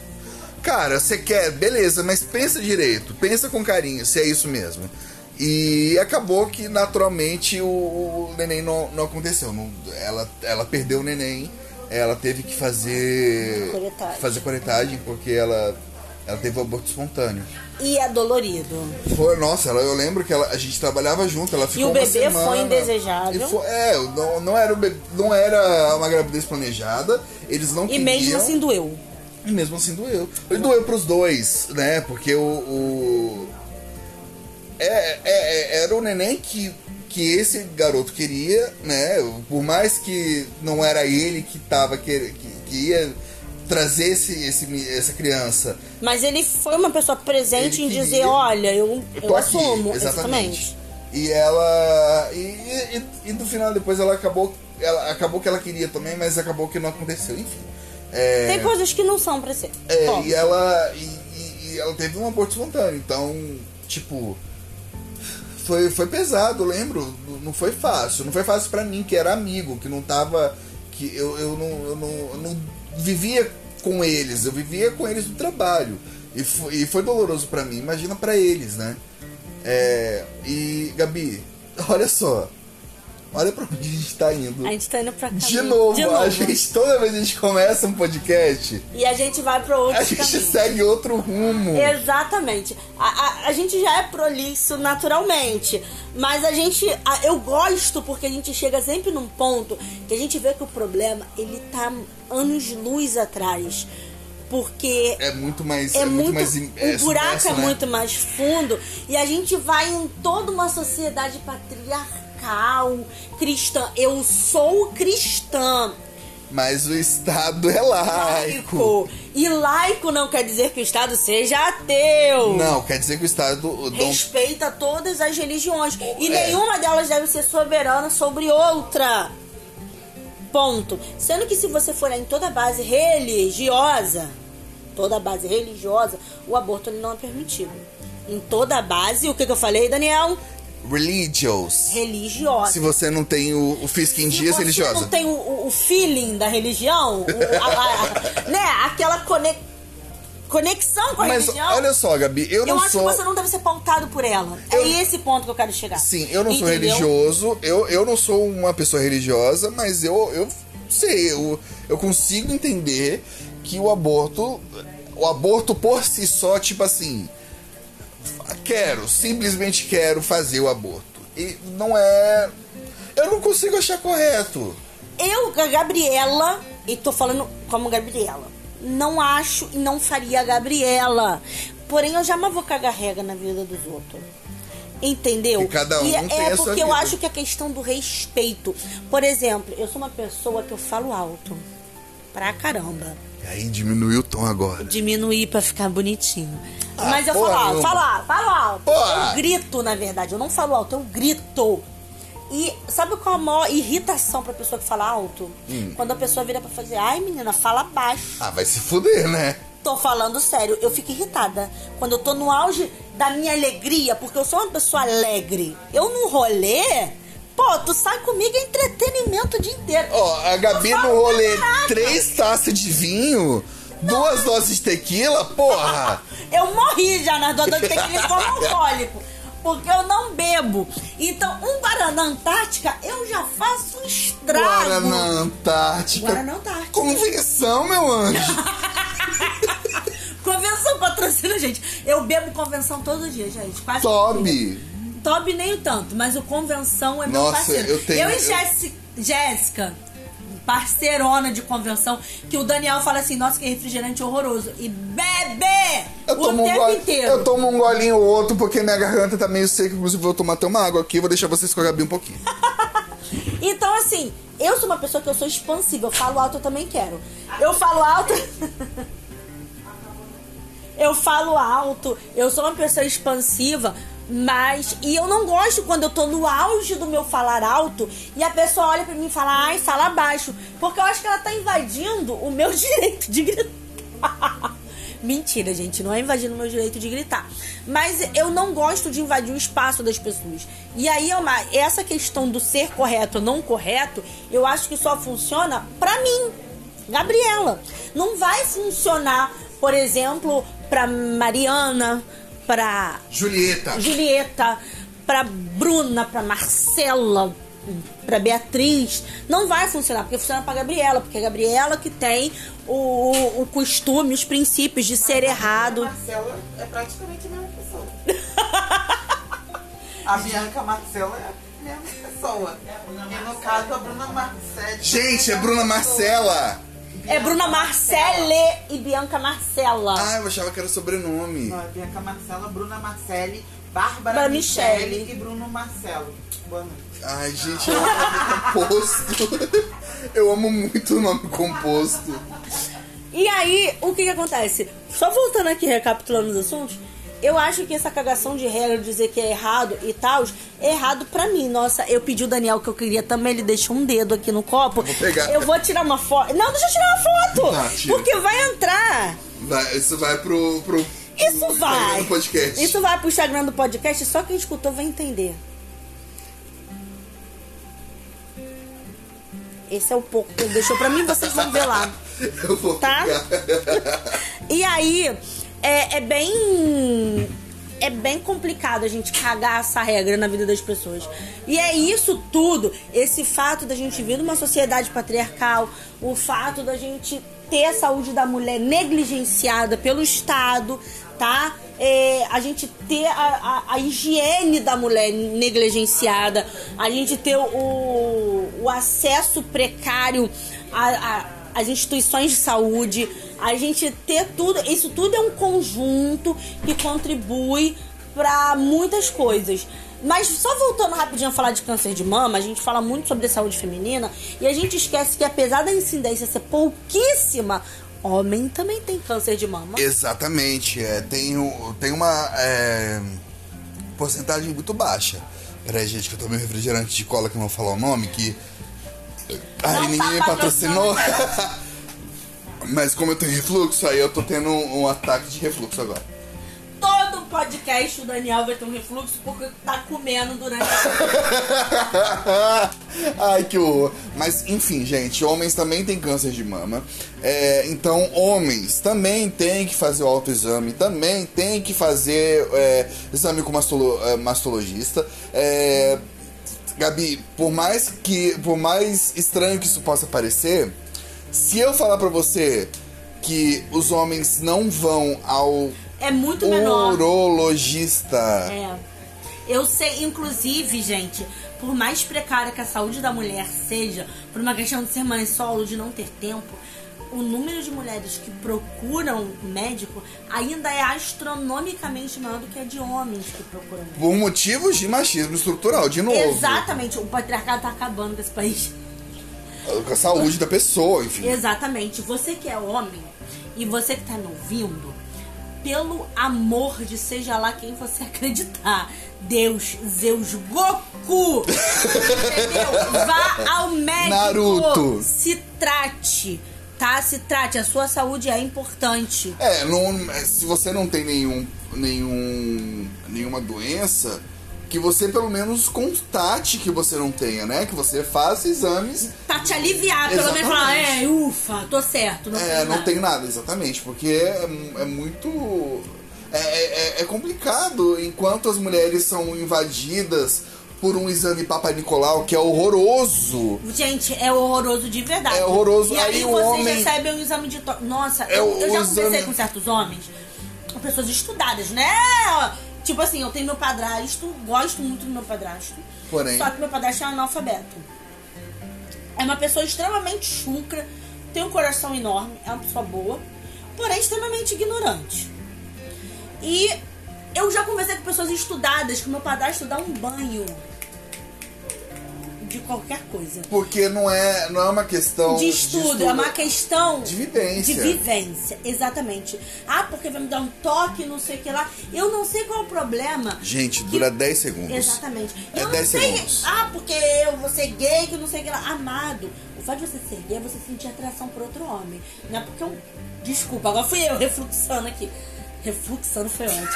cara, você quer, beleza, mas pensa direito, pensa com carinho, se é isso mesmo. E acabou que naturalmente o, o neném não, não aconteceu. não- ela, ela perdeu o neném, ela teve que fazer. Coletagem. Fazer coletagem porque ela, ela teve um aborto espontâneo. E é dolorido. Foi, nossa, ela, eu lembro que ela, a gente trabalhava junto, ela ficou o uma bebê semana. foi indesejável? E foi- é, não, não, era o bebê- não era uma gravidez planejada, eles não E queriam. mesmo assim doeu. E mesmo assim doeu. E doeu pros dois, né? Porque o. o- É, é- é- era o neném que, que esse garoto queria, né? Por mais que não era ele que tava quer- que, que ia trazer esse, esse, essa criança. Mas ele foi uma pessoa presente Ele em dizer, queria- olha, eu, Eu eu, tô aqui, assumo. exatamente. E ela. E, e, e no final depois ela acabou. Ela, acabou que ela queria também, mas acabou que não aconteceu, enfim. É, Tem coisas que não são pra ser. É, e ela. E, e- e ela teve um aborto espontâneo, então, tipo. Foi, foi pesado, lembro. Não foi fácil. Não foi fácil pra mim, que era amigo, que não tava. Que eu, eu, não, eu, não, eu não vivia com eles, eu vivia com eles no trabalho. E foi, e foi doloroso pra mim, imagina pra eles, né? É, e, Gabi, olha só. Olha pra onde a gente tá indo. A gente tá indo pra cá. De novo, a gente, toda vez que a gente começa um podcast, E a gente vai pra outro a gente caminho. segue outro rumo. Exatamente. A, a, a gente já é prolixo naturalmente. Mas a gente. a- eu gosto porque a gente chega sempre num ponto que a gente vê que o problema ele tá anos-luz atrás. Porque É muito mais. é, muito, mais. o é buraco submerso, é né? muito mais fundo e a gente vai em toda uma sociedade patriarcal cristã. Eu sou cristã. Mas o Estado é laico. Laico. E laico não quer dizer que o Estado seja ateu. Não, quer dizer que o Estado. o dom- Respeita todas as religiões. E É. nenhuma delas deve ser soberana sobre outra. Ponto. Sendo que se você for em toda base religiosa, toda base religiosa, o aborto não é permitido. Em toda base, o que, que eu falei, Daniel? Religious. Religiosa. Se você não tem o, o fisco em Se dias você religiosa. não tem o, o- feeling da religião, o- a- a- né, aquela cone- conexão com a Mas religião. olha só, Gabi, eu eu não acho sou. que você não deve ser pautado por ela. Eu- É esse ponto que eu quero chegar. Sim, eu não sou Entendeu? religioso, eu, eu não sou uma pessoa religiosa, mas eu, eu sei, eu, eu consigo entender que o aborto. O aborto por si só, tipo assim. Quero, simplesmente quero fazer o aborto. E não é. Eu não consigo achar correto. Eu, a Gabriela, e tô falando como Gabriela, não acho e não faria a Gabriela. Porém, eu jamais vou cagar regra na vida dos outros. Entendeu? E cada um E é porque eu acho que a questão do respeito. Por exemplo, eu sou uma pessoa que eu falo alto. Pra caramba. E aí diminuiu o tom agora. Diminuir pra ficar bonitinho. Ah, Mas eu porra falo alto, falo alto, falo alto. Porra. Eu grito, na verdade. Eu não falo alto, eu grito. E sabe qual é a maior irritação pra pessoa que fala alto? Hum. Quando a pessoa vira pra fazer, ai menina, fala baixo. Ah, vai se fuder, né? Tô falando sério, eu fico irritada. Quando eu tô no auge da minha alegria, porque eu sou uma pessoa alegre. Eu no rolê, pô, tu sai comigo é entretenimento o dia inteiro. Ó, a Gabi Não no rolê, três taças de vinho, duas doses de tequila, porra! Eu morri já nas duas doses de tequila como alcoólico. Porque eu não bebo. Então, um Guaraná Antártica, eu já faço um estrago. Guaraná Antártica. Guaraná Antártica. Convenção, meu anjo. Convenção patrocina, gente. Eu bebo convenção todo dia, gente. Quase dia. Toby. Nem o tanto, mas o convenção é meu Nossa, parceiro. eu tenho- e eu- Jéssica, Jéssica, parceirona de convenção, que o Daniel fala assim, nossa, que refrigerante horroroso. E bebe Eu o tomo, um tempo gole- inteiro. eu tomo um golinho ou outro porque minha garganta tá meio seca. Inclusive, vou tomar até uma água aqui. Vou deixar vocês com a Gabi um pouquinho. Então, assim, eu sou uma pessoa que eu sou expansiva. Eu falo alto, eu também quero. Eu falo alto. eu falo alto. Eu sou uma pessoa expansiva. Mas. E eu não gosto quando eu tô no auge do meu falar alto e a pessoa olha pra mim e fala, ai, fala baixo. Porque eu acho que ela tá invadindo o meu direito de gritar. Mentira, gente, não é invadindo o meu direito de gritar. Mas eu não gosto de invadir o espaço das pessoas. E aí uma, essa questão do ser correto ou não correto, eu acho que só funciona pra mim, Gabriela. Não vai funcionar, por exemplo, pra Mariana, pra Julieta. Julieta, pra Bruna, pra Marcela, pra Beatriz. Não vai funcionar, porque funciona pra Gabriela, porque é a Gabriela que tem o, o, o costume, os princípios de ser errado. A Marcela é praticamente a mesma pessoa. a Bianca Marcela é a mesma pessoa. E no caso, a Bruna Marcela. Gente, é Bruna Marcela. É Bruna Marcele e Bianca Marcela. Ah, eu achava que era sobrenome. Não, é Bianca Marcela, Bruna Marcelli, Bárbara Bárbara Michele Michele. e Bruno Marcelo. Boa noite. Ai, gente, eu amo nome composto. Eu amo muito o nome composto. E aí, o que que acontece? Só voltando aqui, recapitulando os assuntos, eu acho que essa cagação de regra, dizer que é errado e tal, é errado pra mim. Nossa, eu pedi o Daniel que eu queria também, ele deixou um dedo aqui no copo. vou pegar. Eu vou tirar uma foto. Não, deixa eu tirar uma foto! Tá, porque vai entrar. Vai, isso vai pro. pro Isso vai. No podcast. Isso vai pro Instagram do podcast, só quem escutou vai entender. Esse é o pouco que ele deixou pra mim, vocês vão ver lá. Eu vou Tá? pegar. E aí, é, é bem. É bem complicado a gente cagar essa regra na vida das pessoas. E é isso tudo, esse fato da gente vir numa sociedade patriarcal, o fato da gente ter a saúde da mulher negligenciada pelo Estado, tá? É, a gente ter a, a, a higiene da mulher negligenciada, a gente ter o, o acesso precário a, a as instituições de saúde, a gente ter tudo, isso tudo é um conjunto que contribui para muitas coisas. Mas só voltando rapidinho a falar de câncer de mama, a gente fala muito sobre saúde feminina e a gente esquece que apesar da incidência ser pouquíssima, homem também tem câncer de mama. Exatamente. É, tem, tem uma é, porcentagem muito baixa. Peraí, gente, que eu tomei um refrigerante de cola que não vou falar o nome, que. Ai, Não ninguém tá me patrocinou. Mas como eu tenho refluxo, aí eu tô tendo um, um ataque de refluxo agora. Todo podcast o Daniel vai ter um refluxo porque tá comendo durante a Ai, que horror. Mas, enfim, gente, homens também têm câncer de mama. É, então, homens também têm que fazer o autoexame, também têm que fazer é, exame com mastolo, é, mastologista. É, Gabi, por mais que. Por mais estranho que isso possa parecer, se eu falar pra você que os homens não vão ao É muito menor. urologista. É. Eu sei, inclusive, gente, por mais precária que a saúde da mulher seja, por uma questão de ser mãe solo, de não ter tempo, o número de mulheres que procuram médico ainda é astronomicamente maior do que a de homens que procuram médico. Por motivos de machismo estrutural, de novo. Exatamente, o patriarcado tá acabando com esse país. Com a saúde da pessoa, enfim. Exatamente. Você que é homem e você que tá me ouvindo, pelo amor de seja lá quem você acreditar, Deus, Zeus, Goku, entendeu? Vá ao médico. Naruto. Se trate, tá? Se trate. A sua saúde é importante. É, não, se você não tem nenhum, nenhum, nenhuma doença, que você pelo menos constate que você não tenha, né? Que você faça exames. Pra te aliviar, pelo menos falar, é, ufa, tô certo. Não É, tenho não nada. tem nada, exatamente, porque é, é muito. É, é, é complicado enquanto as mulheres são invadidas por um exame Papa Nicolau que é horroroso. Gente, é horroroso de verdade. É horroroso. E aí, Aí o vocês homem- recebem um exame de toque. Nossa, É eu, eu já conversei exame- com certos homens, com pessoas estudadas, né? Tipo assim, eu tenho meu padrasto, gosto muito do meu padrasto. Porém. Só que meu padrasto é analfabeto. É uma pessoa extremamente chucra, tem um coração enorme, é uma pessoa boa, porém extremamente ignorante. E eu já conversei com pessoas estudadas que meu padrasto dá um banho de qualquer coisa. Porque não é, não é uma questão De estudo, é uma questão de vivência. de vivência, exatamente. Ah, porque vai me dar um toque, não sei o que lá. Eu não sei qual é o problema. Gente, Que- dura 10 segundos. Exatamente. É eu não 10 sei. segundos. Ah, porque eu vou ser gay, que não sei o que lá. Amado, o fato de você ser gay é você sentir atração por outro homem. Não é porque eu. Desculpa, agora fui eu refluxando aqui. Refluxando foi ótimo.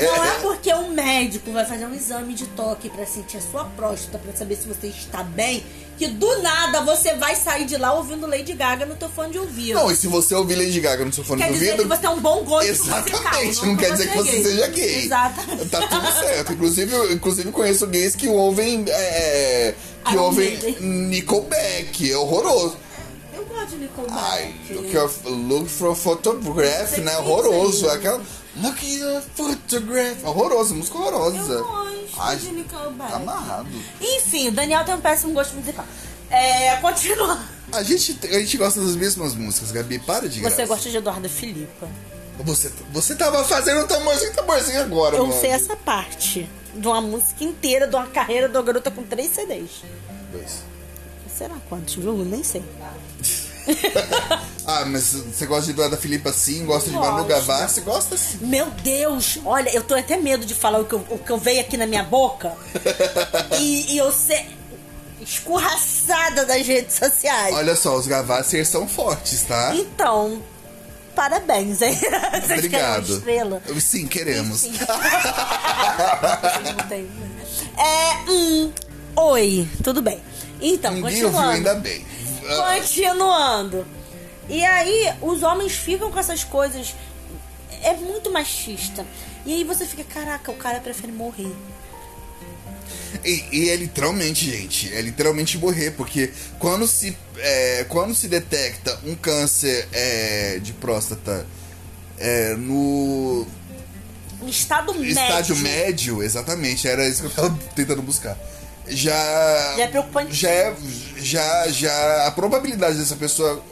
não é porque o médico vai fazer um exame de toque pra sentir a sua próstata, pra saber se você está bem, que do nada você vai sair de lá ouvindo Lady Gaga no teu fone de ouvido. Não, e se você ouvir Lady Gaga no seu fone Quer de dizer ouvido. que você é um bom gosto Exatamente, musical, não que quer dizer que você é seja gay. Exatamente. Tá tudo certo. Inclusive, eu- inclusive conheço gays que ouvem. é, que Iron ouvem. Nickelback, é horroroso. Eu gosto de Nickelback. Ai, look, of, look for photograph, Sei né? Horroroso. aí. Aquela. Look at your photograph. Horroroso, música horrorosa. Eu gosto Ai, de Nickelback. Tá amarrado. Enfim, o Daniel tem um péssimo gosto musical. É, continua. A gente, a gente gosta das mesmas músicas, Gabi. Para de graça. Você gosta de Eduarda Filipa. Você, você tava fazendo tamborzinho, tamborzinho agora, Eu mano. sei essa parte de uma música inteira, de uma carreira de uma garota com três CDs. Dois. Será quantos, viu? Nem sei. Ah, mas você gosta de Eduarda Filipa sim, gosta de Manu. Gavassi, gosta sim. Meu Deus! Olha, eu tô até medo de falar o que eu, o que eu veio aqui na minha boca. e, e eu ser escorraçada das redes sociais. Olha só, os Gavassi são fortes, tá? Então, parabéns, hein? Vocês Obrigado. estrela? Sim, queremos. Sim. É, hum, oi, tudo bem. Então, Ninguém ouviu continuando. ainda bem. Ah, Continuando. E aí, os homens ficam com essas coisas. É muito machista. E aí você fica, caraca, o cara prefere morrer. E, e é literalmente, gente, é literalmente morrer, porque quando se, é, quando se detecta um câncer é, de próstata é, no estado médio. estágio médio, exatamente, era isso que eu tava tentando buscar. Já. Já é preocupante. Já, é- já, já a probabilidade dessa pessoa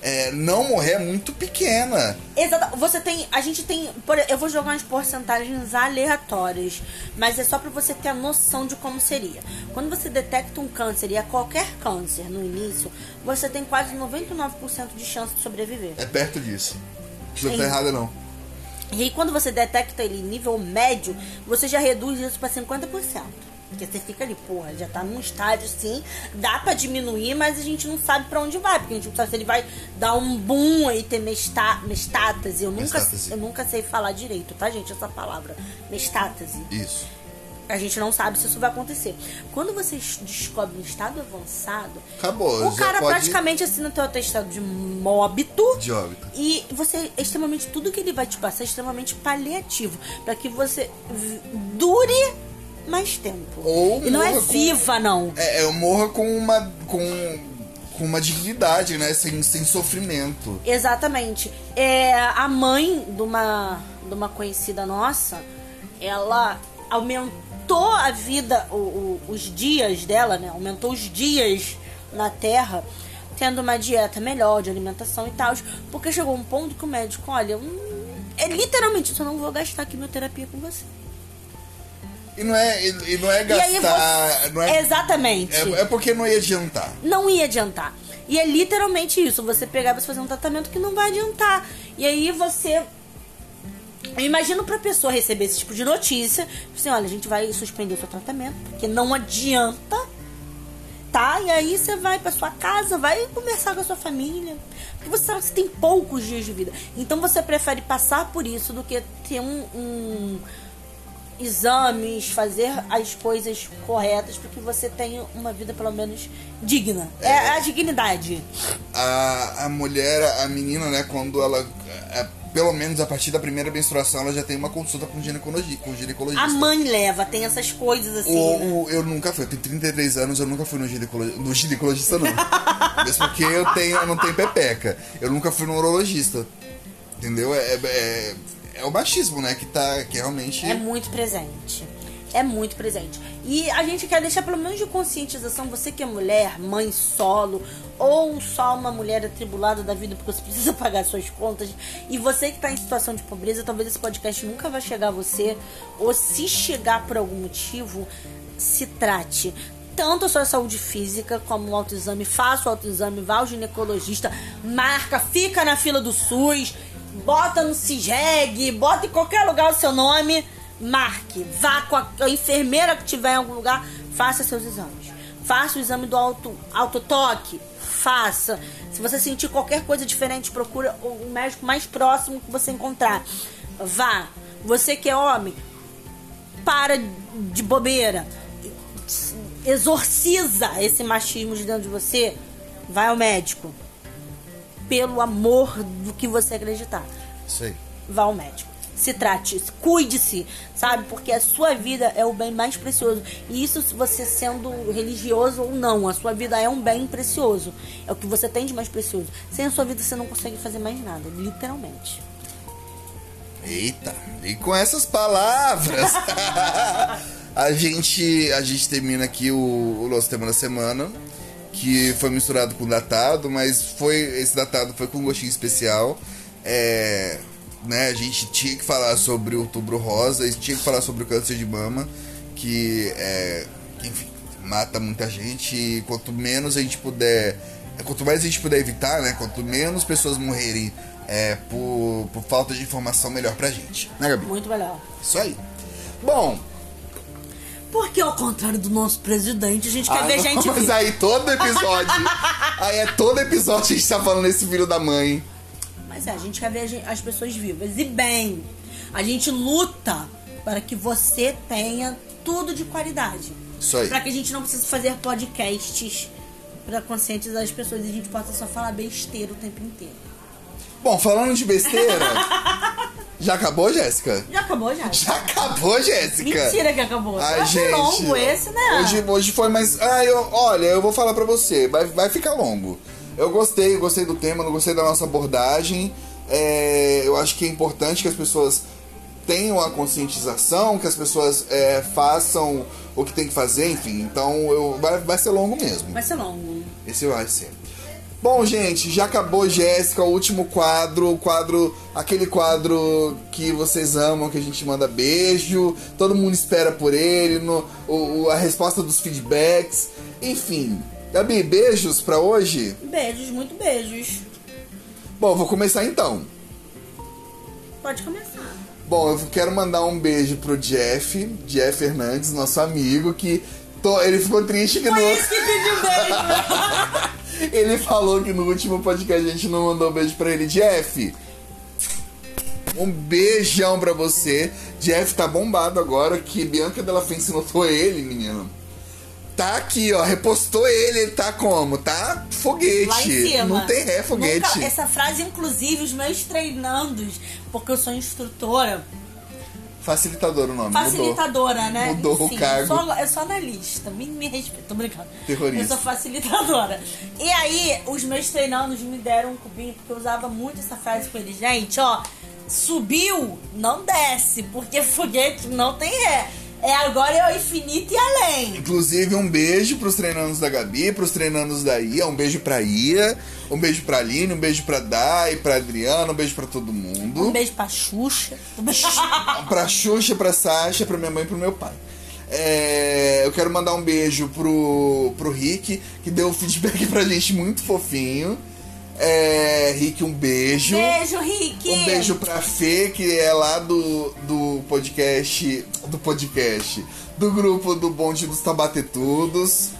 é, não morrer é muito pequena. Exato. Você tem. A gente tem. por- eu vou jogar umas porcentagens aleatórias. Mas é só pra você ter a noção de como seria. Quando você detecta um câncer, e é qualquer câncer no início, você tem quase 99% de chance de sobreviver. É perto disso. Você não tá errada, não. E aí, quando você detecta ele em nível médio, você já reduz isso pra 50%. Porque você fica ali, porra, já tá num estágio assim, dá pra diminuir, mas a gente não sabe pra onde vai. Porque a gente não sabe se ele vai dar um boom e ter mesta, mestástase. Eu nunca, Mestástase. eu nunca sei falar direito, tá, gente? Essa palavra. Mestástase. Isso. A gente não sabe se isso vai acontecer. Quando você descobre um estado avançado, Acabou. o cara pode... praticamente assina teu atestado de óbito. De óbito. E você é extremamente tudo que ele vai te passar é extremamente paliativo para que você dure mais tempo. Ou e não é com- viva não. É, eu morra com uma. com, com uma dignidade, né? Sem, sem sofrimento. Exatamente. É, a mãe de uma de uma conhecida nossa, ela aumentou a vida, o- o- os dias dela, né? Aumentou os dias na Terra, tendo uma dieta melhor de alimentação e tal, porque chegou um ponto que o médico, olha, é literalmente, eu não vou gastar quimioterapia com você. E não é, e, não é gastar. você... não é, Exatamente. é, é porque não ia adiantar. não ia adiantar. E é literalmente isso, você pegar e você fazer um tratamento que não vai adiantar. E aí você. Eu imagino pra pessoa receber esse tipo de notícia, assim, olha, a gente vai suspender o seu tratamento, porque não adianta, tá? E aí você vai pra sua casa, vai conversar com a sua família. Porque você sabe que você tem poucos dias de vida. Então você prefere passar por isso do que ter um- um exames, fazer as coisas corretas para que você tenha uma vida pelo menos digna. É, a dignidade. A, a mulher, a menina, né, quando ela. é, pelo menos a partir da primeira menstruação, ela já tem uma consulta com ginecologia, com ginecologista. A mãe leva, tem essas coisas assim. O, né? eu nunca fui, eu tenho 33 anos, eu nunca fui no, ginecolo, no ginecologista, não. Mesmo porque eu, tenho, eu não tenho pepeca. Eu nunca fui no urologista. Entendeu? É, é, é o machismo, né? Que tá. Que realmente. É muito presente. É muito presente. E a gente quer deixar pelo menos de conscientização, você que é mulher, mãe solo, ou só uma mulher atribulada da vida porque você precisa pagar suas contas, e você que está em situação de pobreza, talvez esse podcast nunca vai chegar a você, ou se chegar por algum motivo, se trate. tanto a sua saúde física como o autoexame. Faça o autoexame, vá ao ginecologista, marca, fica na fila do SUS, bota no CISREG, bota em qualquer lugar o seu nome, marque. Vá com a, a enfermeira que tiver em algum lugar, faça seus exames. Faça o exame do auto, autotoque, faça. Se você sentir qualquer coisa diferente, procura o médico mais próximo que você encontrar. Vá. Você que é homem, para de bobeira. Exorciza esse machismo de dentro de você. Vai ao médico. Pelo amor do que você acreditar. Aí. Vá ao médico. Se trate, cuide-se, sabe? Porque a sua vida é o bem mais precioso. E isso se você sendo religioso ou não, a sua vida é um bem precioso. É o que você tem de mais precioso. Sem a sua vida você não consegue fazer mais nada, literalmente. Eita, e com essas palavras, a gente a gente termina aqui o, o nosso tema da semana, que foi misturado com datado, mas foi esse datado foi com um gostinho especial. É, né, a gente tinha que falar sobre o outubro rosa, tinha que falar sobre o câncer de mama, que é, que, enfim, mata muita gente e quanto menos a gente puder, quanto mais a gente puder evitar, né, quanto menos pessoas morrerem é, por, por falta de informação, melhor pra gente. Né, Gabi? Muito melhor. Isso aí. Bom, Porque ao contrário do nosso presidente, a gente quer ah, ver não, gente mas aí todo episódio, aí é todo episódio a gente tá falando desse filho da mãe. Mas é, a gente quer ver as pessoas vivas. E bem, a gente luta para que você tenha tudo de qualidade. Isso aí. Para que a gente não precise fazer podcasts para conscientizar as pessoas e a gente possa só falar besteira o tempo inteiro. Bom, falando de besteira, já acabou, Jéssica? Já acabou já? Já acabou, Jéssica? Mentira que acabou. Ai, Ai, gente. longo esse, né? Hoje, hoje foi mais. Ah, eu, olha, eu vou falar pra você, vai, vai ficar longo. Eu gostei, eu gostei do tema, não gostei da nossa abordagem. É, eu acho que é importante que as pessoas tenham a conscientização, que as pessoas é, façam o que tem que fazer, enfim. Então eu, vai, vai ser longo mesmo. Vai ser longo. Esse vai ser. Bom, gente, já acabou Jéssica, o último quadro, o quadro, aquele quadro que vocês amam, que a gente manda beijo, todo mundo espera por ele, no, o, a resposta dos feedbacks, enfim. Gabi, beijos pra hoje? Beijos, muito beijos. Bom, vou começar então. Pode começar. Bom, eu quero mandar um beijo pro Jeff, Jeff Fernandes, nosso amigo, que to- ele ficou triste que. Foi esse que pediu beijo. Ele falou que no último podcast a gente não mandou beijo pra ele. Jeff, um beijão pra você. Jeff tá bombado agora que Bianca Della Fence notou ele, menino. Tá aqui, ó, repostou ele, ele tá como? Tá foguete. Lá em cima. Não tem ré, foguete. Nunca- essa frase, inclusive, os meus treinandos, porque eu sou instrutora, Facilitador o nome, mudou. facilitadora, né? Mudou o cargo. Eu sou, eu sou analista, me, me respeita, tô brincando. Terrorista. Eu sou facilitadora. E aí, os meus treinandos me deram um cubinho, porque eu usava muito essa frase com eles. Gente, ó, subiu, não desce, porque foguete não tem ré. É agora é o infinito e além. Inclusive, um beijo pros treinandos da Gabi, pros treinandos da Ia, um beijo pra Ia, um beijo pra Aline, um beijo pra Dai, pra Adriana, um beijo pra todo mundo. Um beijo pra Xuxa. Um beijo... pra Xuxa, pra Sasha, pra minha mãe e pro meu pai. É, eu quero mandar um beijo pro, pro Rick, que deu um feedback pra gente muito fofinho. É, Rick, um beijo. Beijo, Rick. Um beijo pra Fê, que é lá do, do podcast. Do podcast. Do grupo do Bonde dos Tabatetudos.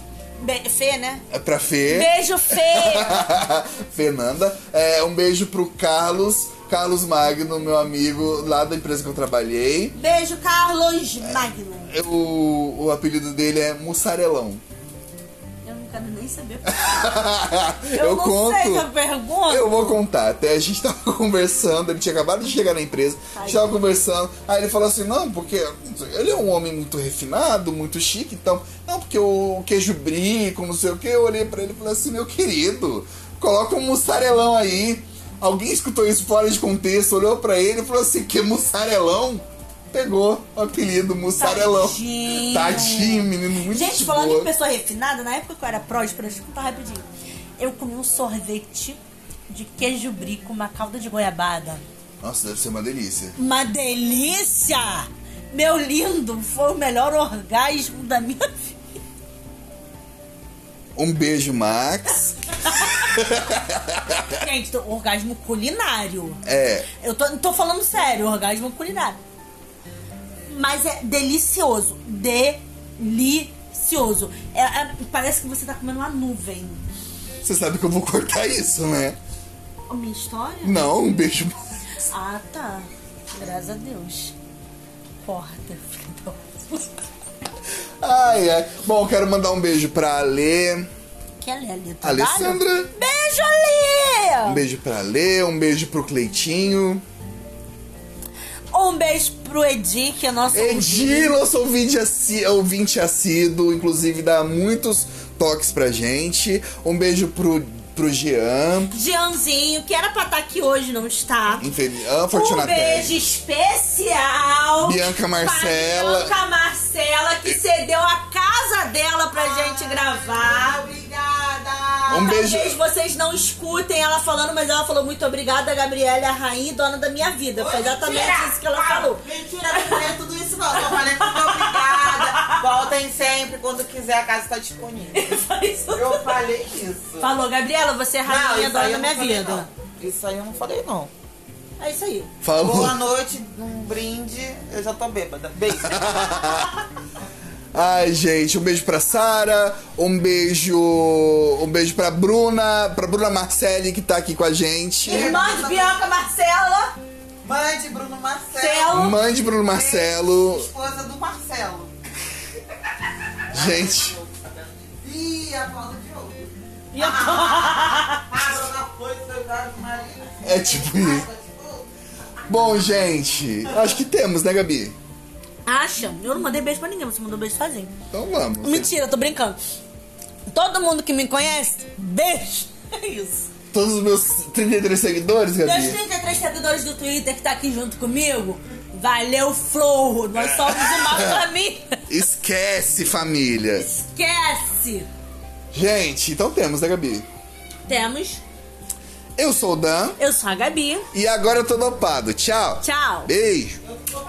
Be Fê, né? É pra Fê. Beijo, Fê. Fernanda. É, um beijo pro Carlos. Carlos Magno, meu amigo lá da empresa que eu trabalhei. Beijo, Carlos Magno. O, o apelido dele é Mussarelão. Quero nem saber. Eu, Eu, não conto. sei essa pergunta. Eu vou contar. Até a gente tava conversando, ele tinha acabado de chegar na empresa, a gente tava conversando. Aí ele falou assim: não, porque ele é um homem muito refinado, muito chique, então. Não, porque o queijo brie, com não sei o que. Eu olhei pra ele e falei assim: meu querido, coloca um mussarelão aí. Alguém escutou isso fora de contexto, olhou pra ele e falou assim: que mussarelão? Pegou o apelido mussarelão. Tadinho. Tadinho, menino, muito Gente, de falando boa. em pessoa refinada, na época que eu era próspera, deixa eu contar rapidinho. Eu comi um sorvete de queijo brie com uma calda de goiabada. Nossa, deve ser uma delícia. Uma delícia! Meu lindo, foi o melhor orgasmo da minha vida. Um beijo, Max. Gente, orgasmo culinário. É. Eu tô, tô falando sério, orgasmo culinário. Mas é delicioso. Delicioso. É- é- parece que você tá comendo uma nuvem. Você sabe que eu vou cortar isso, né? A minha história? Não, um beijo. Ah, tá. Graças a Deus. Corta. Ai, ai. Bom, quero mandar um beijo pra Alê. Que é Ali? Alessandra. Beijo, Ali! Um beijo pra Alê, um beijo pro Cleitinho. Um beijo pro Edi, que é nosso Edi, nosso ouvinte, assi- ouvinte assíduo, inclusive dá muitos toques pra gente. Um beijo pro, pro Jean. Jeanzinho, que era pra estar aqui hoje, não está. Infeliz... Ah, Um beijo especial Bianca Marcela. Bianca Marcela, que cedeu a casa dela pra gente gravar. Um beijo. Talvez vocês não escutem ela falando, mas ela falou muito obrigada, Gabriela, a rainha e dona da minha vida. Foi exatamente Mentira! isso que ela falou. Mentira, não falei tudo isso não. Eu falei muito obrigada. Voltem sempre, quando quiser, a casa está disponível. Eu falei isso. Falou, Gabriela, você é rainha, isso dona da minha vida. não. Isso aí eu não falei, não. É isso aí. Falou. Boa noite, um brinde. Eu já tô bêbada. Beijo. Ai, gente, um beijo pra Sara, um beijo. Um beijo pra Bruna, pra Bruna Marcelli que tá aqui com a gente. Irmã de Bianca Marcela. Mãe de Bruno Marcelo. Celo. Mãe de Bruno Marcelo. Esposa do Marcelo. Gente, Ih, a pau do Diogo. E eu tô- Ah, Maria. é tipo isso. Bom, gente, acho que temos, né, Gabi? Acha? Eu não mandei beijo pra ninguém, você mandou beijo sozinho. Então vamos. Mentira, eu tô brincando. Todo mundo que me conhece, beijo. É isso. Todos os meus 33 seguidores, Meus Gabi. 33 seguidores do Twitter que tá aqui junto comigo, valeu, Flow. Nós somos uma família. Esquece, família. Esquece. Gente, então temos, né, Gabi? Temos. Eu sou o Dan Eu sou a Gabi. e agora eu tô dopado. Tchau. Tchau. Beijo. Eu tô